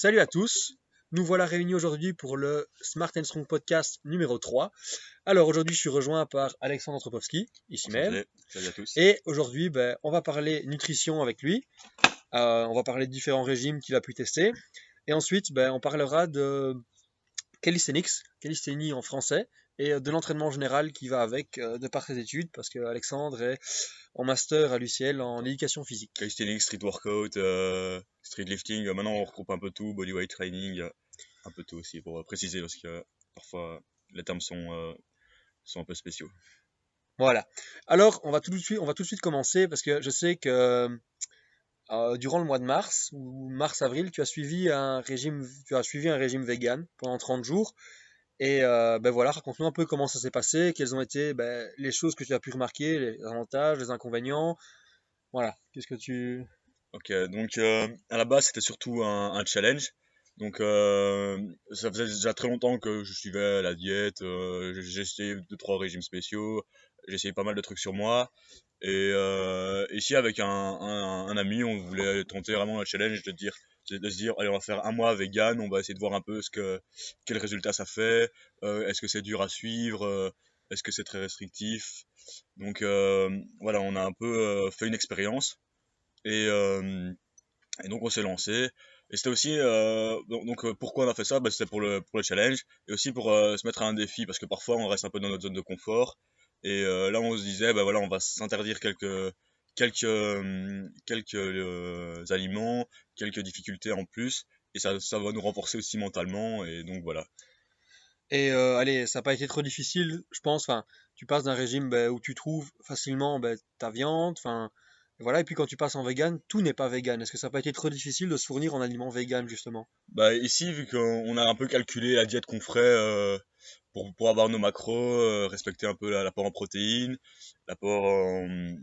Salut à tous, nous voilà réunis aujourd'hui pour le Smart and Strong podcast numéro 3. Alors aujourd'hui je suis rejoint par Alexandre Antropovski, ici même. Salut à tous. Et aujourd'hui ben, on va parler nutrition avec lui, Euh, on va parler de différents régimes qu'il a pu tester. Et ensuite ben, on parlera de calisthenics, calisthénie en français, et de l'entraînement général qui va avec euh, de par ses études, parce que Alexandre est en master à l'UCL en éducation physique. Calisthenics, street workout, euh, street lifting. euh, maintenant, on regroupe un peu tout, bodyweight training, euh, un peu tout aussi pour euh, préciser parce que euh, parfois les termes sont, euh, sont un peu spéciaux. Voilà. Alors, on va tout de suite, on va tout de suite commencer parce que je sais que euh, durant le mois de mars ou mars-avril, tu as suivi un régime, tu as suivi un régime vegan pendant 30 jours. Et euh, ben voilà, raconte-nous un peu comment ça s'est passé, quelles ont été ben, les choses que tu as pu remarquer, les avantages, les inconvénients. Voilà. Qu'est-ce que tu. Ok, donc euh, à la base, c'était surtout un, un challenge. Donc, euh, ça faisait déjà très longtemps que je suivais la diète. j'ai essayé deux, trois régimes spéciaux. J'ai essayé pas mal de trucs sur moi. Et ici, avec un, un, un ami, on voulait tenter vraiment le challenge de dire, de, se dire, allez, on va faire un mois vegan. On va essayer de voir un peu ce que, quel résultat ça fait. euh, Est-ce que c'est dur à suivre euh, Est-ce que c'est très restrictif Donc, euh, voilà, on a un peu fait une expérience. Et, donc on s'est lancé. Et c'était aussi, donc, pourquoi on a fait ça? Bah, C'était pour le, pour le challenge et aussi pour se mettre à un défi parce que parfois on reste un peu dans notre zone de confort. Et là on se disait, bah voilà, on va s'interdire quelques, quelques, euh, quelques euh, aliments, quelques difficultés en plus. Et ça, ça va nous renforcer aussi mentalement. Et donc voilà. Et euh, allez, ça n'a pas été trop difficile, je pense. Enfin, tu passes d'un régime ben, où tu trouves facilement ben, ta viande, enfin, voilà. Et puis quand tu passes en vegan, tout n'est pas vegan. Est-ce que ça n'a pas été trop difficile de se fournir en aliments vegan justement? Bah ici, vu qu'on a un peu calculé la diète qu'on ferait euh, pour, pour avoir nos macros, euh, respecter un peu la- l'apport en protéines, l'apport en,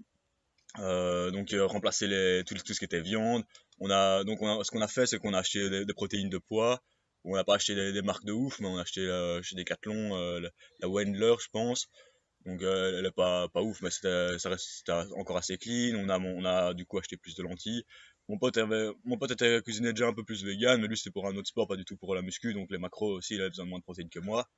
euh, donc euh, remplacer les, tout, tout ce qui était viande. On a donc on a, ce qu'on a fait, c'est qu'on a acheté des, protéines de poids. On n'a pas acheté des, marques de ouf, mais on a acheté euh, chez Decathlon euh, la, Wendler, je pense. Donc elle est pas pas ouf, mais ça reste encore assez clean. On a on a du coup acheté plus de lentilles. Mon pote mon pote était cuisiné déjà un peu plus vegan, mais lui c'était pour un autre sport, pas du tout pour la muscu. Donc les macros aussi, il avait besoin de moins de protéines que moi.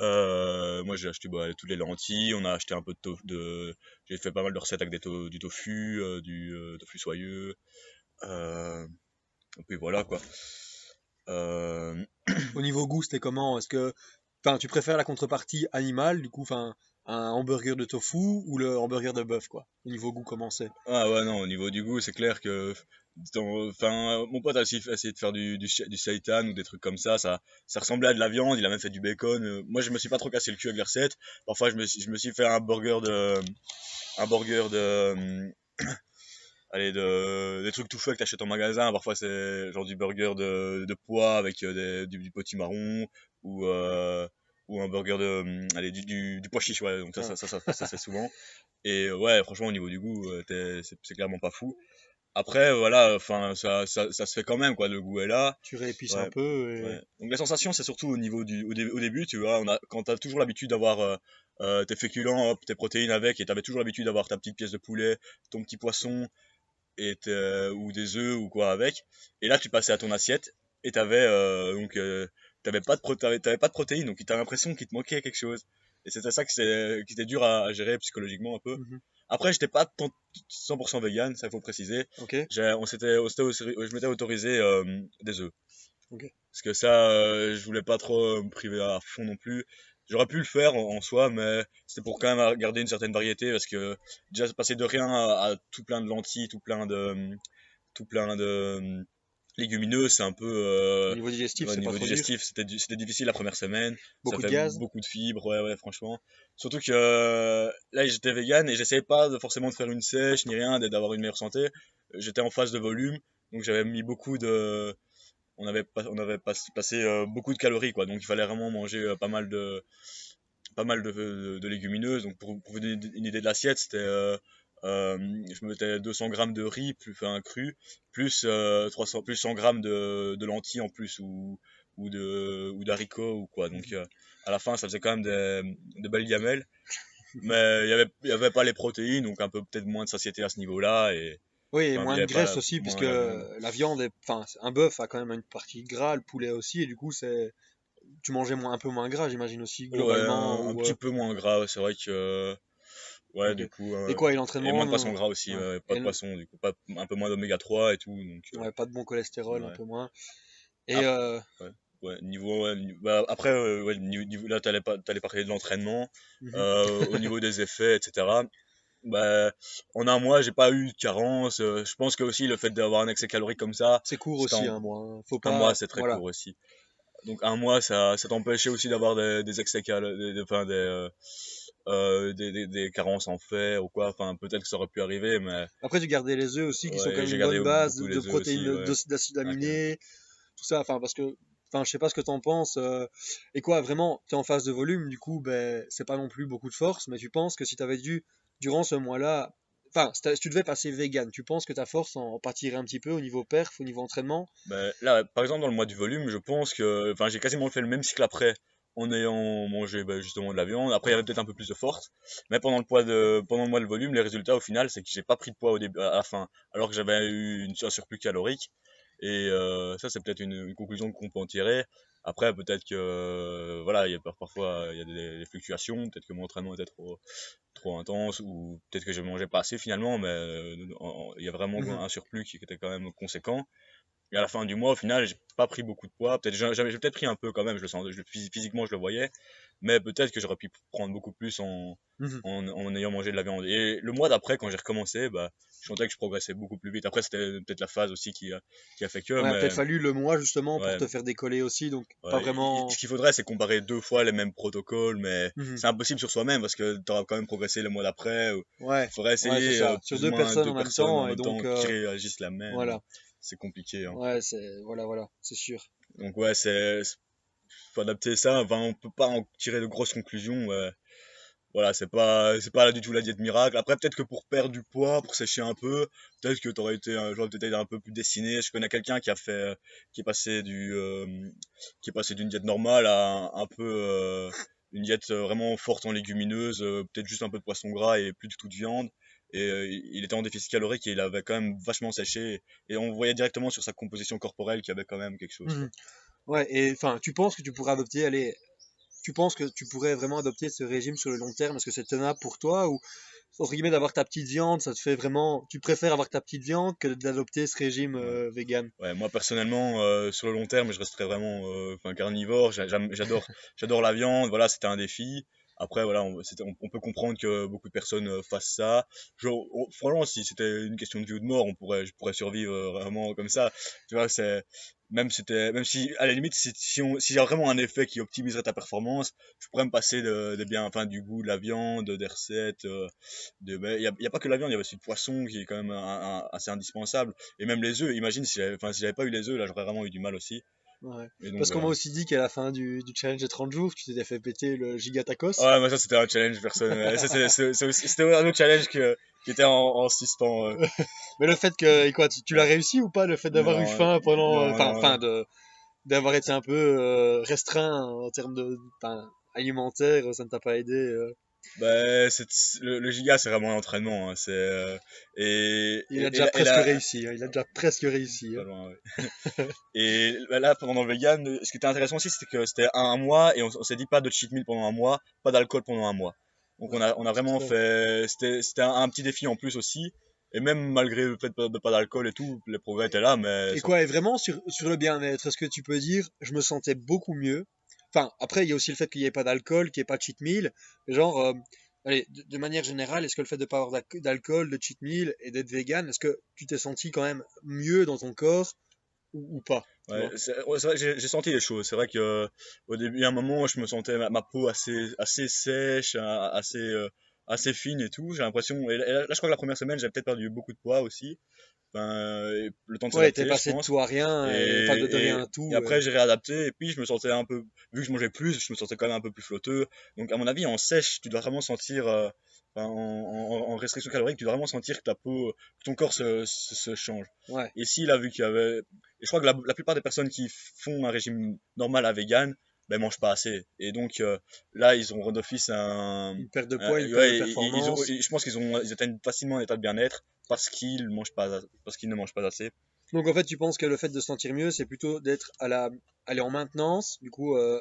Euh, moi j'ai acheté bah, toutes les lentilles. On a acheté un peu de, j'ai fait pas mal de recettes avec du tofu, euh, du euh, tofu soyeux. Et puis voilà quoi. Au niveau goût, c'était comment? Est-ce que, tu préfères la contrepartie animale, du coup, un hamburger de tofu ou le hamburger de bœuf, quoi? Au niveau goût, comment c'est? Ah ouais, non, au niveau du goût, c'est clair que. Enfin, mon pote a aussi essayé de faire du, du, seitan ou des trucs comme ça, ça. Ça ressemblait à de la viande, il a même fait du bacon. euh, Moi, je me suis pas trop cassé le cul avec les recettes. Parfois, je me je me suis fait un burger de. Un burger de. Allez, de, des trucs tout faits que t'achètes en magasin. Parfois, c'est genre du burger de, de pois avec euh, des- du, du potimarron ou. euh, ou un burger de. hum, Allez, du, du, du pois chiche, ouais. Donc, ça, ça, ça, ça, ça, ça, c'est souvent. Et euh, ouais, franchement, au niveau du goût, euh, c'est clairement pas fou. Après, voilà, enfin, ça, ça, ça se fait quand même, quoi. Le goût est là. Tu réépices Ouais, un peu et... Ouais. Donc la sensation, c'est surtout au niveau du, au, dé- au début, tu vois, on a, quand t'as toujours l'habitude d'avoir euh, euh, tes féculents, hop, tes protéines avec, et t'avais toujours l'habitude d'avoir ta petite pièce de poulet, ton petit poisson, et ou des œufs ou quoi avec. Et là, tu passais à ton assiette, et t'avais euh, donc euh, t'avais pas de pro- t'avais, t'avais pas de protéines, donc t'avais l'impression qu'il te manquait quelque chose. Et c'était ça que c'est, qui était dur à, à gérer psychologiquement un peu. Mhm. Après, j'étais pas tant- 100% vegan, ça faut préciser. Ok. J'ai- on s'était, je m'étais autorisé euh, des œufs. Parce que ça, euh, je voulais pas trop me priver à fond non plus. J'aurais pu le faire en, en soi, mais c'était pour quand même garder une certaine variété parce que déjà passer de rien à, à tout plein de lentilles, tout plein de, tout plein de légumineux, c'est un peu euh, Au niveau digestif, Ouais, niveau digestif, c'était difficile la première semaine. Beaucoup ça de gaz. beaucoup de fibres, ouais, ouais, franchement. Surtout que euh, là, j'étais vegan et j'essayais pas de, forcément de faire une sèche ni rien, d'avoir une meilleure santé. J'étais en phase de volume, donc j'avais mis beaucoup de. On avait, pas, on avait pas, passé euh, beaucoup de calories, quoi. Donc il fallait vraiment manger pas mal de, pas mal de, de, de légumineuses. Donc pour, pour vous donner une idée de l'assiette, c'était. Euh, euh, je me mettais 200 grammes de riz plus enfin cru plus euh, 300 plus 100 grammes de, de lentilles en plus ou ou de ou d'haricots ou quoi donc euh, à la fin ça faisait quand même des, des belles gamelles mais il y avait il y avait pas les protéines donc un peu peut-être moins de satiété à ce niveau là et Oui, et moins de pas graisse aussi, puisque la- la viande, est- enfin, un bœuf a quand même une partie gras, le poulet aussi, et du coup, c'est, tu mangeais moins, un peu moins gras, j'imagine aussi, Ouais, globalement. un, un ou, petit euh, peu moins gras, ouais, c'est vrai que. Ouais, du coup. Et quoi, et Et l'entraînement, moins de non poissons gras aussi, Ouais. pas Et de poissons, du coup, pas, un peu moins d'oméga 3 et tout. Donc, euh, ouais, pas de bon cholestérol, un peu moins. Et euh, ouais, niveau, ouais, bah, après, euh, ouais, niveau, là, pas, t'allais parler de l'entraînement, mhm. euh, au niveau des effets, etc. Bah, en un mois, j'ai pas eu de carence. euh, je pense que aussi le fait d'avoir un excès calorique comme ça, c'est court aussi, en- un mois. hein. Faut un pas, mois, c'est très voilà. court aussi. Donc un mois, ça, ça t'empêchait aussi d'avoir des, des excès euh, euh, des, des, des carences en fer ou quoi. Enfin, peut-être que ça aurait pu arriver, mais Après, tu gardais les œufs aussi, qui sont quand même j'ai une gardé bonne base de protéines, ouais. d'acides aminés, tout ça. Enfin, parce que, enfin, je sais pas ce que t'en penses. euh, et quoi, vraiment, t'es en phase de volume, du coup, ben, c'est pas non plus beaucoup de force, mais tu penses que si t'avais dû, durant ce mois-là, enfin, si tu devais passer vegan, tu penses que ta force en pâtirait un petit peu au niveau perf, au niveau entraînement? Ben, là, par exemple, dans le mois du volume, je pense que enfin, j'ai quasiment fait le même cycle après en ayant mangé ben, justement de la viande. Après, il y avait peut-être un peu plus de force. Mais pendant le, de, pendant le mois de volume, les résultats au final, c'est que j'ai pas pris de poids au début, à la fin, alors que j'avais eu une, un surplus calorique. Et euh, ça, c'est peut-être une, une conclusion qu'on peut en tirer. Après, peut-être que euh, voilà, il y a par- parfois il y a des, des fluctuations. Peut-être que mon entraînement était trop, trop intense ou peut-être que je mangeais pas assez finalement. Mais euh, il y a vraiment Mhm. un surplus qui était quand même conséquent. Et à la fin du mois, au final, j'ai pas pris beaucoup de poids. Peut-être j'ai peut-être pris un peu quand même. Je le sens, je, physiquement, je le voyais. Mais peut-être que j'aurais pu prendre beaucoup plus en, Mhm. en, en ayant mangé de la viande. Et le mois d'après, quand j'ai recommencé, bah, je sentais que je progressais beaucoup plus vite. Après, c'était peut-être la phase aussi qui a, qui a fait que. Ouais, mais, peut-être fallu le mois, justement, pour ouais, te faire décoller aussi, donc ouais, pas vraiment. ce qu'il faudrait, c'est comparer deux fois les mêmes protocoles, mais Mhm. c'est impossible sur soi-même parce que tu auras quand même progressé le mois d'après. ou- Ouais, Il faudrait essayer euh, Sur deux ou moins personnes même personnes temps, en et même donc, qui réagissent la même. voilà. C'est compliqué. hein. Ouais, c'est, voilà, voilà, c'est sûr. Donc ouais, c'est faut adapter ça. Enfin, on peut pas en tirer de grosses conclusions. ouais. Voilà, c'est pas c'est pas du tout la diète miracle. Après, peut-être que pour perdre du poids, pour sécher un peu, peut-être que t'aurais été un j'aurais peut-être été un peu plus dessiné. Je connais quelqu'un qui a fait qui est passé du euh, qui est passé d'une diète normale à un, un peu euh, une diète euh, vraiment forte en légumineuses, euh, peut-être juste un peu de poisson gras et plus du tout de viande. Et euh, il était en déficit calorique et il avait quand même vachement séché. Et on voyait directement sur sa composition corporelle qu'il y avait quand même quelque chose. Mhm. Ouais, et enfin, tu penses que tu pourrais adopter, allez, tu penses que tu pourrais vraiment adopter ce régime sur le long terme? Est-ce que c'est tenable pour toi? Ou, entre guillemets, d'avoir ta petite viande, ça te fait vraiment, tu préfères avoir ta petite viande que d'adopter ce régime euh, vegan? Ouais, moi personnellement, euh, sur le long terme, je resterai vraiment euh, enfin, carnivore. J'adore, j'adore la viande. Voilà, c'était un défi. Après, voilà, on, peut comprendre que beaucoup de personnes euh, fassent ça. Je, on- franchement, si c'était une question de vie ou de mort, on pourrait, je pourrais survivre euh, vraiment comme ça. Tu vois, c'est même c'était, même si à la limite, si, si s'il y a vraiment un effet qui optimiserait ta performance, je pourrais me passer de, bien, enfin, du goût de la viande, des recettes. euh, de, ben, il y a, a pas que la viande, il y a aussi le poisson qui est quand même assez indispensable. Et même les œufs. Imagine si si j'avais pas eu les œufs, là, j'aurais vraiment eu du mal aussi. Ouais. Et donc, Parce qu'on m'a aussi dit qu'à la fin du, du challenge des 30 jours, tu t'étais fait péter le gigatacos. Ouais, mais ça c'était un challenge personnel. C'était un autre challenge que, qui était en, en suspens. euh. Mais le fait que, et quoi, tu, tu l'as réussi ou pas, le fait d'avoir eu faim pendant, enfin, de, d'avoir été un peu euh, restreint en termes de, alimentaire, ça ne t'a pas aidé. euh. Bah, c'est, le, le giga c'est vraiment l'entraînement. hein. C'est, euh, et, Il a déjà et la- et presque la- réussi, hein, il a déjà presque réussi. Pas hein. loin, ouais. et bah, là, pendant le vegan, ce qui était intéressant aussi, c'était que c'était un, un mois et on, on s'est dit pas de cheat meal pendant un mois, pas d'alcool pendant un mois. Donc on a, on a vraiment fait, c'était, c'était un, un petit défi en plus aussi. Et même malgré le fait de pas d'alcool et tout, les progrès étaient là, mais Et ça- quoi, et vraiment sur, sur le bien-être, est-ce que tu peux dire, je me sentais beaucoup mieux. Enfin, après, il y a aussi le fait qu'il n'y ait pas d'alcool, qu'il n'y ait pas de cheat meal. Genre, euh, allez, de, de manière générale, est-ce que le fait de ne pas avoir d'alco- d'alcool, de cheat meal et d'être vegan, est-ce que tu t'es senti quand même mieux dans ton corps ou, ou pas Ouais, ouais, j'ai senti les choses. C'est vrai que euh, au début, à un moment, je me sentais ma, ma peau assez, assez sèche, a- assez, euh, assez fine et tout. J'ai l'impression. Et là, je crois que la première semaine, j'avais peut-être perdu beaucoup de poids aussi. Le temps de Ouais, s'adapter, t'es je passé de tout à rien, et, enfin de, de Et, rien à tout. et après, euh. j'ai réadapté. Et puis, je me sentais un peu. Vu que je mangeais plus, je me sentais quand même un peu plus flotteux. Donc, à mon avis, en sèche, tu dois vraiment sentir. euh, en, en- en restriction calorique, tu dois vraiment sentir que ta peau, que ton corps se, se, se change. Ouais. Et s'il a vu qu'il y avait. Et je crois que la, la plupart des personnes qui font un régime normal à vegan, ben, mangent pas assez. Et donc euh, là, ils ont d'office un. Une perte de un- poids, une ouais, perte de ils- ils ont- performance. je pense qu'ils ont, ils atteignent facilement un état de bien-être parce qu'ils qu'ils ne mangent pas assez. Donc en fait, tu penses que le fait de se sentir mieux, c'est plutôt d'être à la, aller en maintenance, du coup, euh,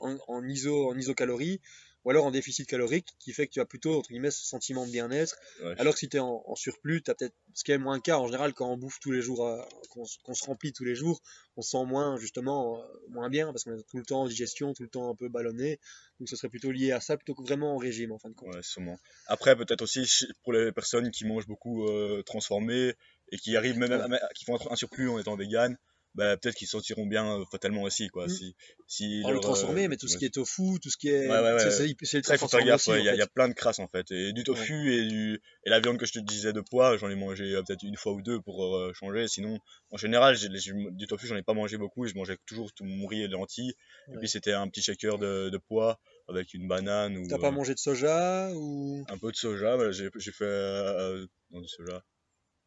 en, en iso, en isocalorie, ou alors en déficit calorique, qui fait que tu as plutôt, entre guillemets, ce sentiment de bien-être. Ouais. Alors que si tu es en, en surplus, tu as peut-être, ce qui est moins le cas en général quand on bouffe tous les jours, euh, qu'on se- remplit tous les jours, on se sent moins, justement, euh, moins bien, parce qu'on est tout le temps en digestion, tout le temps un peu ballonné. Donc ce serait plutôt lié à ça, plutôt que vraiment en régime, en fin de compte. Ouais, sûrement. Après, peut-être aussi pour les personnes qui mangent beaucoup euh, transformé et qui arrivent même à- à- qui font un surplus en étant vegan, bah, peut-être qu'ils se sentiront bien euh, fatalement aussi, quoi. Mm. Si, si Alors, le leur, transformé, euh, mais tout ce qui est tofu, tout ce qui est. Ouais, ouais, ouais. c'est- il faut faire gaffe, aussi, ouais, en il y, a- il y a fait. plein de crasse en fait. Et du tofu et, du, et la viande que je te disais de pois, j'en ai mangé euh, peut-être une fois ou deux pour euh, changer. Sinon, en général, du tofu, j'en ai pas mangé beaucoup. Je mangeais toujours tout mon riz et lentilles. Et puis c'était un petit shaker de, de pois avec une banane ou T'as pas euh, mangé de soja ou. un peu de soja. Bah, j'ai j'ai fait. Euh, non, du soja.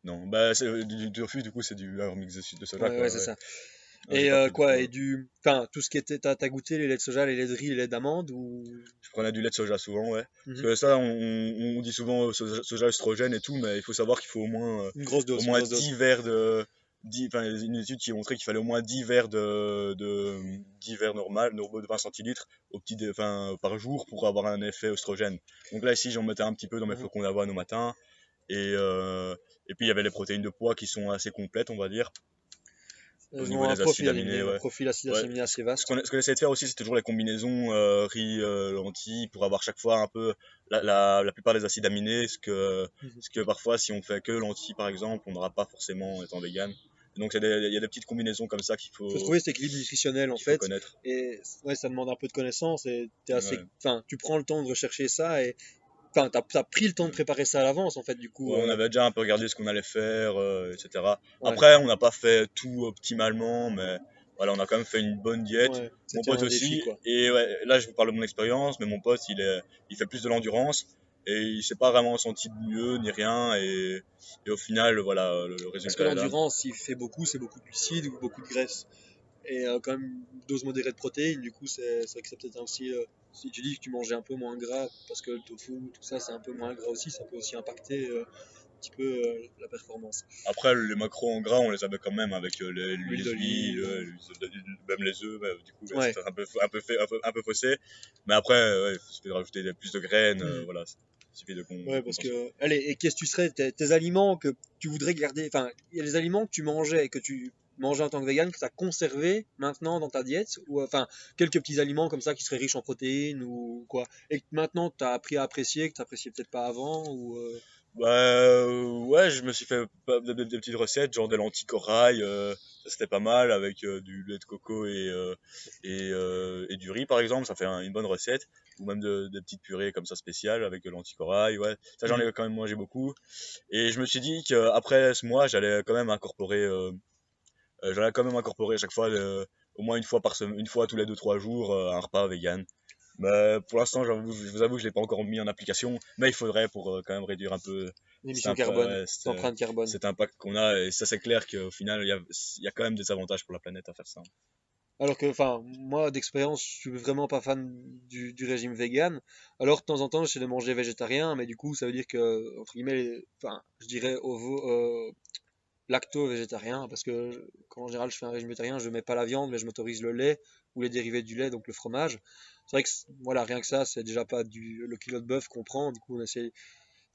Non, bah, c'est- du, du tofu, du coup, c'est du un mix de, de soja. Ouais, quoi, ouais, c'est ça. J'ai Et euh, de quoi, et du. Enfin, tout ce qui était. T'as t'as goûté les laits de soja, les laits de riz, les laits d'amande ou? Je prenais du lait de soja souvent, ouais. Parce Mhm. que ça, on, dit souvent euh, soja, soja oestrogène et tout, mais il faut savoir qu'il faut au moins. euh, Une grosse dose. au moins grosse dose. 10 verres de. 10, enfin, une étude qui a montré qu'il fallait au moins 10 verres de, de 10 verres normal, normaux de 20 centilitres au petit, enfin, par jour pour avoir un effet oestrogène. Donc là, ici, j'en mettais un petit peu dans mes Mhm. flocons d'avoine au matin. Et, euh, et puis, il y avait les protéines de pois qui sont assez complètes, on va dire. au Elles niveau un des profil acides aminés, ouais. profil acide Ouais. aminé assez vaste. ce qu'on essaie de faire aussi, c'est toujours les combinaisons euh, riz, euh, lentilles, pour avoir chaque fois un peu la, la, la plupart des acides aminés, ce que, Mhm. ce que parfois, si on fait que lentilles par exemple, on n'aura pas forcément en étant vegan. Donc il y a des petites combinaisons comme ça qu'il faut, Il faut trouver cet équilibre nutritionnel en fait. connaître. Et ouais, ça demande un peu de connaissance et assez. Ouais. Tu prends le temps de rechercher ça et. Enfin, t'as as pris le temps de préparer ça à l'avance en fait, du coup. Ouais, on euh, avait déjà un peu regardé ce qu'on allait faire, euh, etc. Ouais. Après, on n'a pas fait tout optimalement, mais voilà, on a quand même fait une bonne diète. ouais, Mon pote défi, aussi. et là, je vous parle de mon expérience, mais mon pote, il, est, il fait plus de l'endurance et il s'est pas vraiment senti de mieux ni rien. Et, et au final, voilà, le, le Parce résultat que est là. l'endurance, s'il fait beaucoup, c'est beaucoup de glucides ou beaucoup de graisse. Et euh, quand même une dose modérée de protéines, du coup, c'est vrai que c'est peut-être aussi. euh, si tu dis que tu mangeais un peu moins gras, parce que le tofu, tout ça, c'est un peu moins gras aussi, ça peut aussi impacter euh, un petit peu euh, la performance. Après, les macros en gras, on les avait quand même avec euh, les- L'huile d'olive. euh, même les œufs, mais du coup, ouais, Ouais. c'était un peu, un, peu fait- un, peu, un peu faussé. Mais après, ouais, il suffit de rajouter plus de graines, Mm. voilà. Il suffit de con- Ouais, parce que. Allez, et qu'est-ce que tu serais tes, tes aliments que tu voudrais garder Enfin, il y a des aliments que tu mangeais et que tu mangeais en tant que vegan, que tu as conservé maintenant dans ta diète Ou enfin, quelques petits aliments comme ça qui seraient riches en protéines ou quoi Et que maintenant tu as appris à apprécier, que tu appréciais peut-être pas avant ou, euh, Bah euh, ouais, je me suis fait des, des- des petites recettes, genre des lentilles corail, euh, c'était pas mal avec euh, du lait de coco et, euh, et, euh, et du riz par exemple, ça fait un- une bonne recette. Ou même de- des petites purées comme ça spéciales avec de lentilles corail, ouais. Ça j'en ai quand même mangé beaucoup. Et je me suis dit qu'après ce mois, j'allais quand même incorporer, euh, euh, j'allais quand même incorporer à chaque fois, euh, au moins une fois par semaine, une fois tous les 2-3 jours, euh, un repas vegan. Mais pour l'instant, je vous avoue que je l'ai pas encore mis en application, mais il faudrait pour euh, quand même réduire un peu l'émission carbone, l'empreinte carbone cet impact qu'on a. Et ça, c'est clair qu'au final, il y a, y a quand même des avantages pour la planète à faire ça. Alors que, enfin, moi d'expérience, je suis vraiment pas fan du, du régime vegan. Alors de temps en temps, j'essaie de manger végétarien, mais du coup, ça veut dire que, entre guillemets, enfin, je dirais ovo, euh, lacto-végétarien, parce que quand en général je fais un régime végétarien, je mets pas la viande, mais je m'autorise le lait ou les dérivés du lait, donc le fromage. C'est vrai que, voilà, rien que ça, c'est déjà pas du, le kilo de bœuf qu'on prend, du coup, on essaie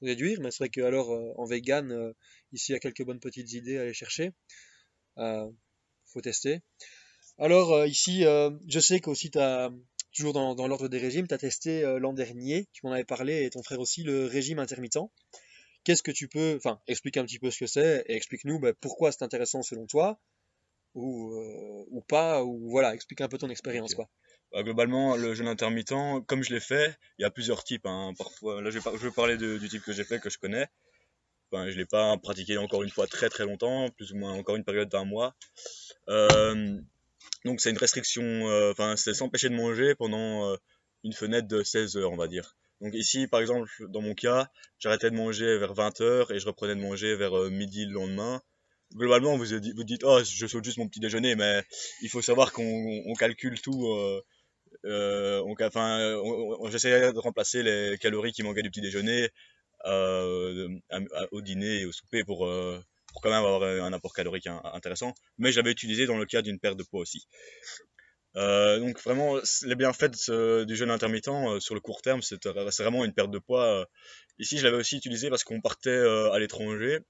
de réduire, mais c'est vrai que alors euh, en vegan, euh, ici, il y a quelques bonnes petites idées à aller chercher. Euh, faut tester. Alors euh, ici, je sais qu'aussi tu as, toujours dans, dans l'ordre des régimes, tu as testé l'an dernier, tu m'en avais parlé, et ton frère aussi, le régime intermittent. Qu'est-ce que tu peux, enfin, explique un petit peu ce que c'est, et explique-nous bah, pourquoi c'est intéressant selon toi, ou, euh, ou pas, ou voilà, explique un peu ton expérience, quoi. Bah, globalement, le jeûne intermittent, comme je l'ai fait, il y a plusieurs types. hein. Parfois, là, je vais, par- je vais parler de- du type que j'ai fait, que je connais. Enfin, je l'ai pas pratiqué encore une fois très très longtemps, plus ou moins encore une période d'un mois. Euh, donc c'est une restriction, euh, enfin c'est s'empêcher de manger pendant euh, une fenêtre de 16 heures, on va dire. Donc ici, par exemple, dans mon cas, j'arrêtais de manger vers 20 heures et je reprenais de manger vers euh, midi le lendemain. Globalement, vous vous dites, oh, je saute juste mon petit déjeuner, mais il faut savoir qu'on on calcule tout. euh, euh, enfin, j'essayais de remplacer les calories qui manquaient du petit déjeuner euh, au dîner et au souper pour, pour quand même avoir un apport calorique in- intéressant. Mais je l'avais utilisé dans le cas d'une perte de poids aussi. Euh, donc vraiment, les bienfaits ce- du jeûne intermittent euh, sur le court terme, c'est euh, c'est vraiment une perte de poids. euh. Ici, je l'avais aussi utilisé parce qu'on partait euh, à l'étranger.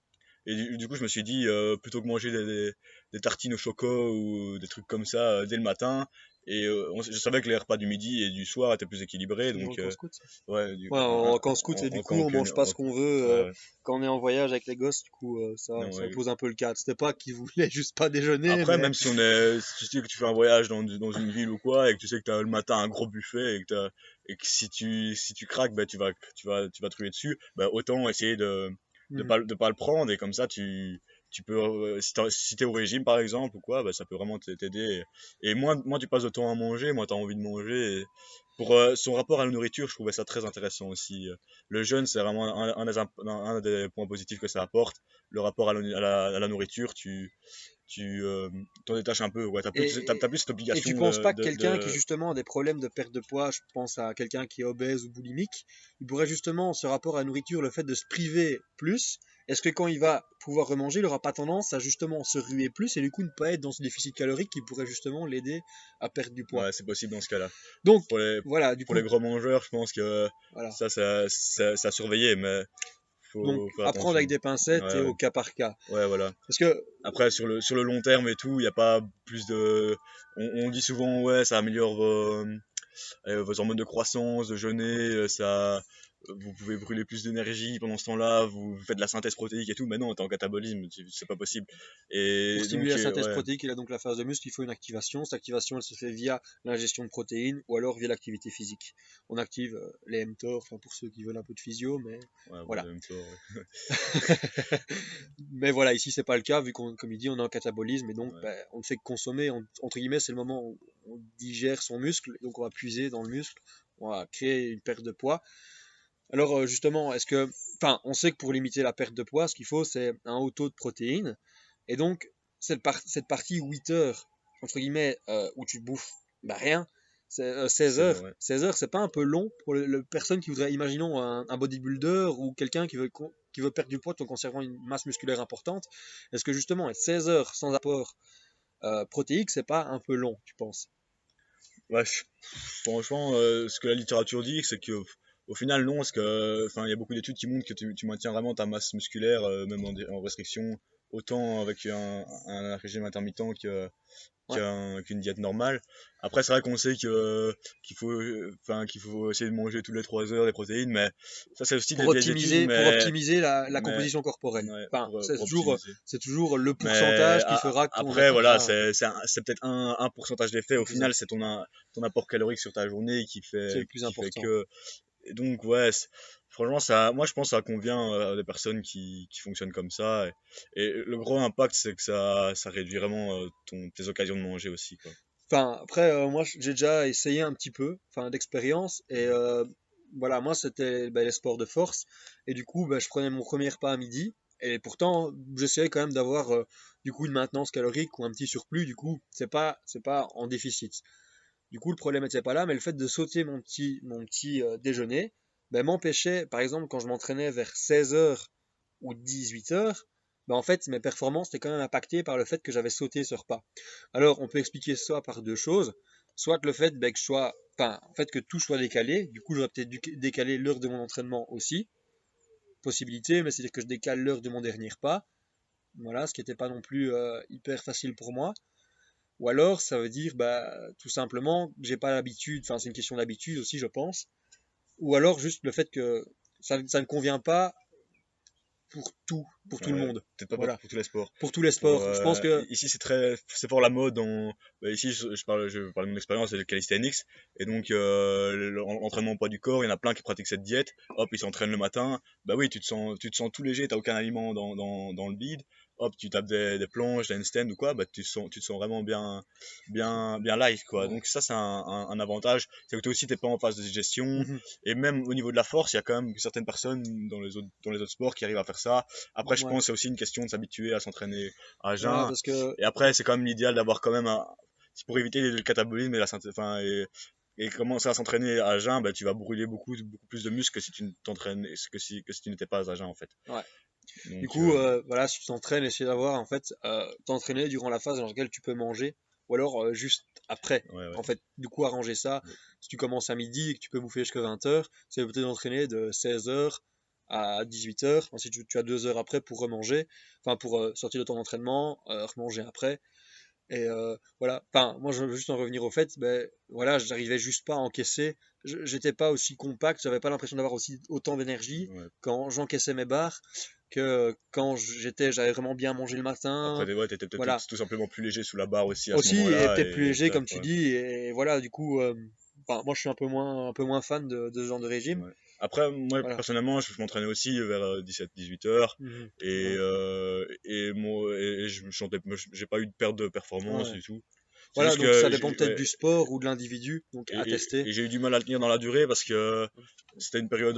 Et du, coup, je me suis dit, euh, plutôt que manger des, tartines au choco ou des trucs comme ça euh, dès le matin, et euh, on- je savais que les repas du midi et du soir étaient plus équilibrés. Donc, En euh, scout, ouais, du, Ouais, en camp scout, et du en coup, on mange pas ce qu'on veut euh, quand on est en voyage avec les gosses. Du coup, euh, ça, Non, ça ouais. pose un peu le cadre. C'était pas qu'ils voulaient juste pas déjeuner. Après, mais- même si on est, si tu sais que tu fais un voyage dans, dans une ville ou quoi, et que tu sais que tu as le matin un gros buffet, et que, t'as- et que si tu, si tu craques, bah, tu vas, tu vas, tu vas te ruer dessus, bah, autant essayer de, de Mhm. pas, de pas le prendre, et comme ça, tu, tu peux, euh, si t'as- si t'es au régime, par exemple, ou quoi, bah, ça peut vraiment t'aider. Et, et moins, moins tu passes de temps à manger, moins tu as envie de manger. Et pour euh, son rapport à la nourriture, je trouvais ça très intéressant aussi. Le jeûne, c'est vraiment un, un des, un- des points positifs que ça apporte. Le rapport à la, à la, à la nourriture, tu, tu euh, t'en détaches un peu. Ouais, t'as plus, Et- t'as- t'as plus cette Et obligation. tu penses de- pas que quelqu'un de- qui justement a des problèmes de perte de poids, je pense à quelqu'un qui est obèse ou boulimique, il pourrait justement, ce rapport à la nourriture, le fait de se priver plus, est-ce que quand il va pouvoir remanger, il aura pas tendance à justement se ruer plus et du coup ne pas être dans ce déficit calorique qui pourrait justement l'aider à perdre du poids? Ouais, c'est possible dans ce cas-là. Donc Pour les, voilà, du pour coup, les gros mangeurs, je pense que voilà. ça, ça, ça, surveillé, mais faut Donc faire apprendre avec des pincettes Ouais, et ouais. au cas par cas. Ouais, voilà. Parce que Après, sur le, sur le long terme et tout, il n'y a pas plus de. On, on dit souvent, ouais, ça améliore vos, euh, vos hormones de croissance, de jeûner, euh, ça. Vous pouvez brûler plus d'énergie pendant ce temps-là, vous faites de la synthèse protéique et tout, mais non, t'es en catabolisme, c'est- pas possible. Et pour stimuler donc, la euh, synthèse ouais. protéique, il a donc la phase de muscle, il faut une activation. Cette activation, elle se fait via l'ingestion de protéines ou alors via l'activité physique. On active euh, les mTOR, enfin pour ceux qui veulent un peu de physio, mais Ouais, Voilà. ouais. mais voilà, ici c'est pas le cas vu qu'on, comme il dit, on est en catabolisme et donc ben, on ne fait que consommer. On- entre guillemets, c'est le moment où on digère son muscle, donc on va puiser dans le muscle, on va créer une perte de poids. Alors euh, justement, est-ce que, enfin, on sait que pour limiter la perte de poids, ce qu'il faut c'est un haut taux de protéines et donc cette, par- cette partie 8 heures entre guillemets euh, où tu bouffes bah, rien. C'est euh, 16 C'est heures. vrai. 16 heures, c'est pas un peu long pour le, le personne qui voudrait, imaginons un, un bodybuilder ou quelqu'un qui veut, qui veut perdre du poids tout en conservant une masse musculaire importante. Est-ce que justement, 16 heures sans apport euh, protéique, c'est pas un peu long, tu penses? Ouais, franchement, euh, ce que la littérature dit, c'est que au final, non, parce que, enfin, il y a beaucoup d'études qui montrent que tu, tu maintiens vraiment ta masse musculaire, euh, même en, restriction, autant avec un, un régime intermittent que- Ouais. qu'un- qu'une diète normale. Après, c'est vrai qu'on sait que qu'il faut, euh, enfin, qu'il faut essayer de manger toutes les 3 heures des protéines, mais ça, c'est aussi pour des optimiser, études, pour optimiser la, la mais- composition corporelle. ouais, Enfin, pour- c'est pour toujours, c'est toujours le Mais pourcentage qui fera que Après, voilà, c'est c'est un- c'est peut-être un, un pourcentage d'effet. Au final, c'est ton, ton apport calorique sur ta journée qui fait, C'est le plus qui fait important. que. Et donc, ouais, franchement, ça, moi, je pense que ça convient euh, à des personnes qui, qui fonctionnent comme ça. Et, et le gros impact, c'est que ça, ça réduit vraiment euh, ton, tes occasions de manger aussi. Quoi. Enfin, après, euh, moi, j'ai déjà essayé un petit peu, enfin, d'expérience, et euh, voilà, moi, c'était ben, les sports de force, et du coup, ben, je prenais mon premier repas à midi, et pourtant, j'essayais quand même d'avoir, euh, du coup, une maintenance calorique ou un petit surplus, du coup, c'est pas, c'est pas en déficit. Du coup, le problème n'était pas là, mais le fait de sauter mon petit, euh, déjeuner, ben, m'empêchait, par exemple, quand je m'entraînais vers 16h ou 18h, ben, en fait, mes performances étaient quand même impactées par le fait que j'avais sauté ce repas. Alors, on peut expliquer ça par deux choses. Soit le fait ben, que je sois, enfin, en fait, que tout soit décalé. Du coup, j'aurais peut-être dû décaler l'heure de mon entraînement aussi. Possibilité, mais c'est-à-dire que je décale l'heure de mon dernier repas. Voilà, ce qui n'était pas non plus euh, hyper facile pour moi. Ou alors, ça veut dire, bah, tout simplement, j'ai pas l'habitude, enfin, c'est une question d'habitude aussi, je pense. Ou alors, juste le fait que ça, ça ne convient pas pour tout, pour tout le monde, Peut-être pas Voilà. pour tous les sports. pour tous les Pour, sports. je pense euh, que Ici, c'est très. C'est fort la mode. En... bah, ici, je, je parle, je parle de mon expérience, c'est le calisthenics. Et donc, euh, le- l'entraînement au poids du corps, il y en a plein qui pratiquent cette diète. Hop, ils s'entraînent le matin. Bah oui, tu te sens, tu te sens tout léger, t'as aucun aliment dans, dans, dans le bide. Hop, tu tapes des, des planches, des handstands ou quoi, bah tu te sens, tu te sens vraiment bien, bien, bien light, quoi. Donc, ça, c'est un, un, un avantage. C'est que toi aussi, t'es pas en phase de digestion. Mhm. Et même au niveau de la force, il y a quand même certaines personnes dans les autres, dans les autres sports qui arrivent à faire ça. Après, je pense que c'est aussi une question de s'habituer à s'entraîner à jeun. voilà, parce que Et après, c'est quand même l'idéal d'avoir quand même un. Pour éviter le catabolisme et la synthèse. Enfin, et et commencer à s'entraîner à jeun, bah, tu vas brûler beaucoup, beaucoup plus de muscles que si tu t'entraînes, que si, que si tu n'étais pas à jeun en fait. Ouais. Donc, Du coup, euh, euh, voilà, si tu t'entraînes, essayer d'avoir, en fait, euh, t'entraîner durant la phase dans laquelle tu peux manger, ou alors euh, juste après. ouais, ouais. En fait, du coup, arranger ça. Ouais. Si tu commences à midi et que tu peux bouffer jusqu'à 20h, c'est peut-être d'entraîner de 16h à 18h. Ensuite, tu, tu as deux heures après pour remanger, enfin, pour sortir de ton entraînement, remanger après. Et euh, voilà, enfin, moi, je veux juste en revenir au fait, ben voilà, j'arrivais juste pas à encaisser. J'étais pas aussi compact, j'avais pas l'impression d'avoir aussi autant d'énergie Ouais. quand j'encaissais mes barres que quand j'étais, j'avais vraiment bien mangé le matin. Après, ouais, t'étais peut-être voilà. tout simplement plus léger sous la barre aussi à aussi et peut-être plus léger comme tu dis et voilà du coup euh, moi je suis un peu moins un peu moins fan de, de ce genre de régime. Après, moi, Voilà. personnellement, je m'entraînais aussi vers 17-18 heures. Mhm. Et, euh, et, moi, et je me sentais, j'ai pas eu de perte de performance Ouais. du tout. Voilà donc ça dépend peut-être ouais, du sport ou de l'individu donc Et, à et- tester et j'ai eu du mal à le tenir dans la durée parce que c'était une période.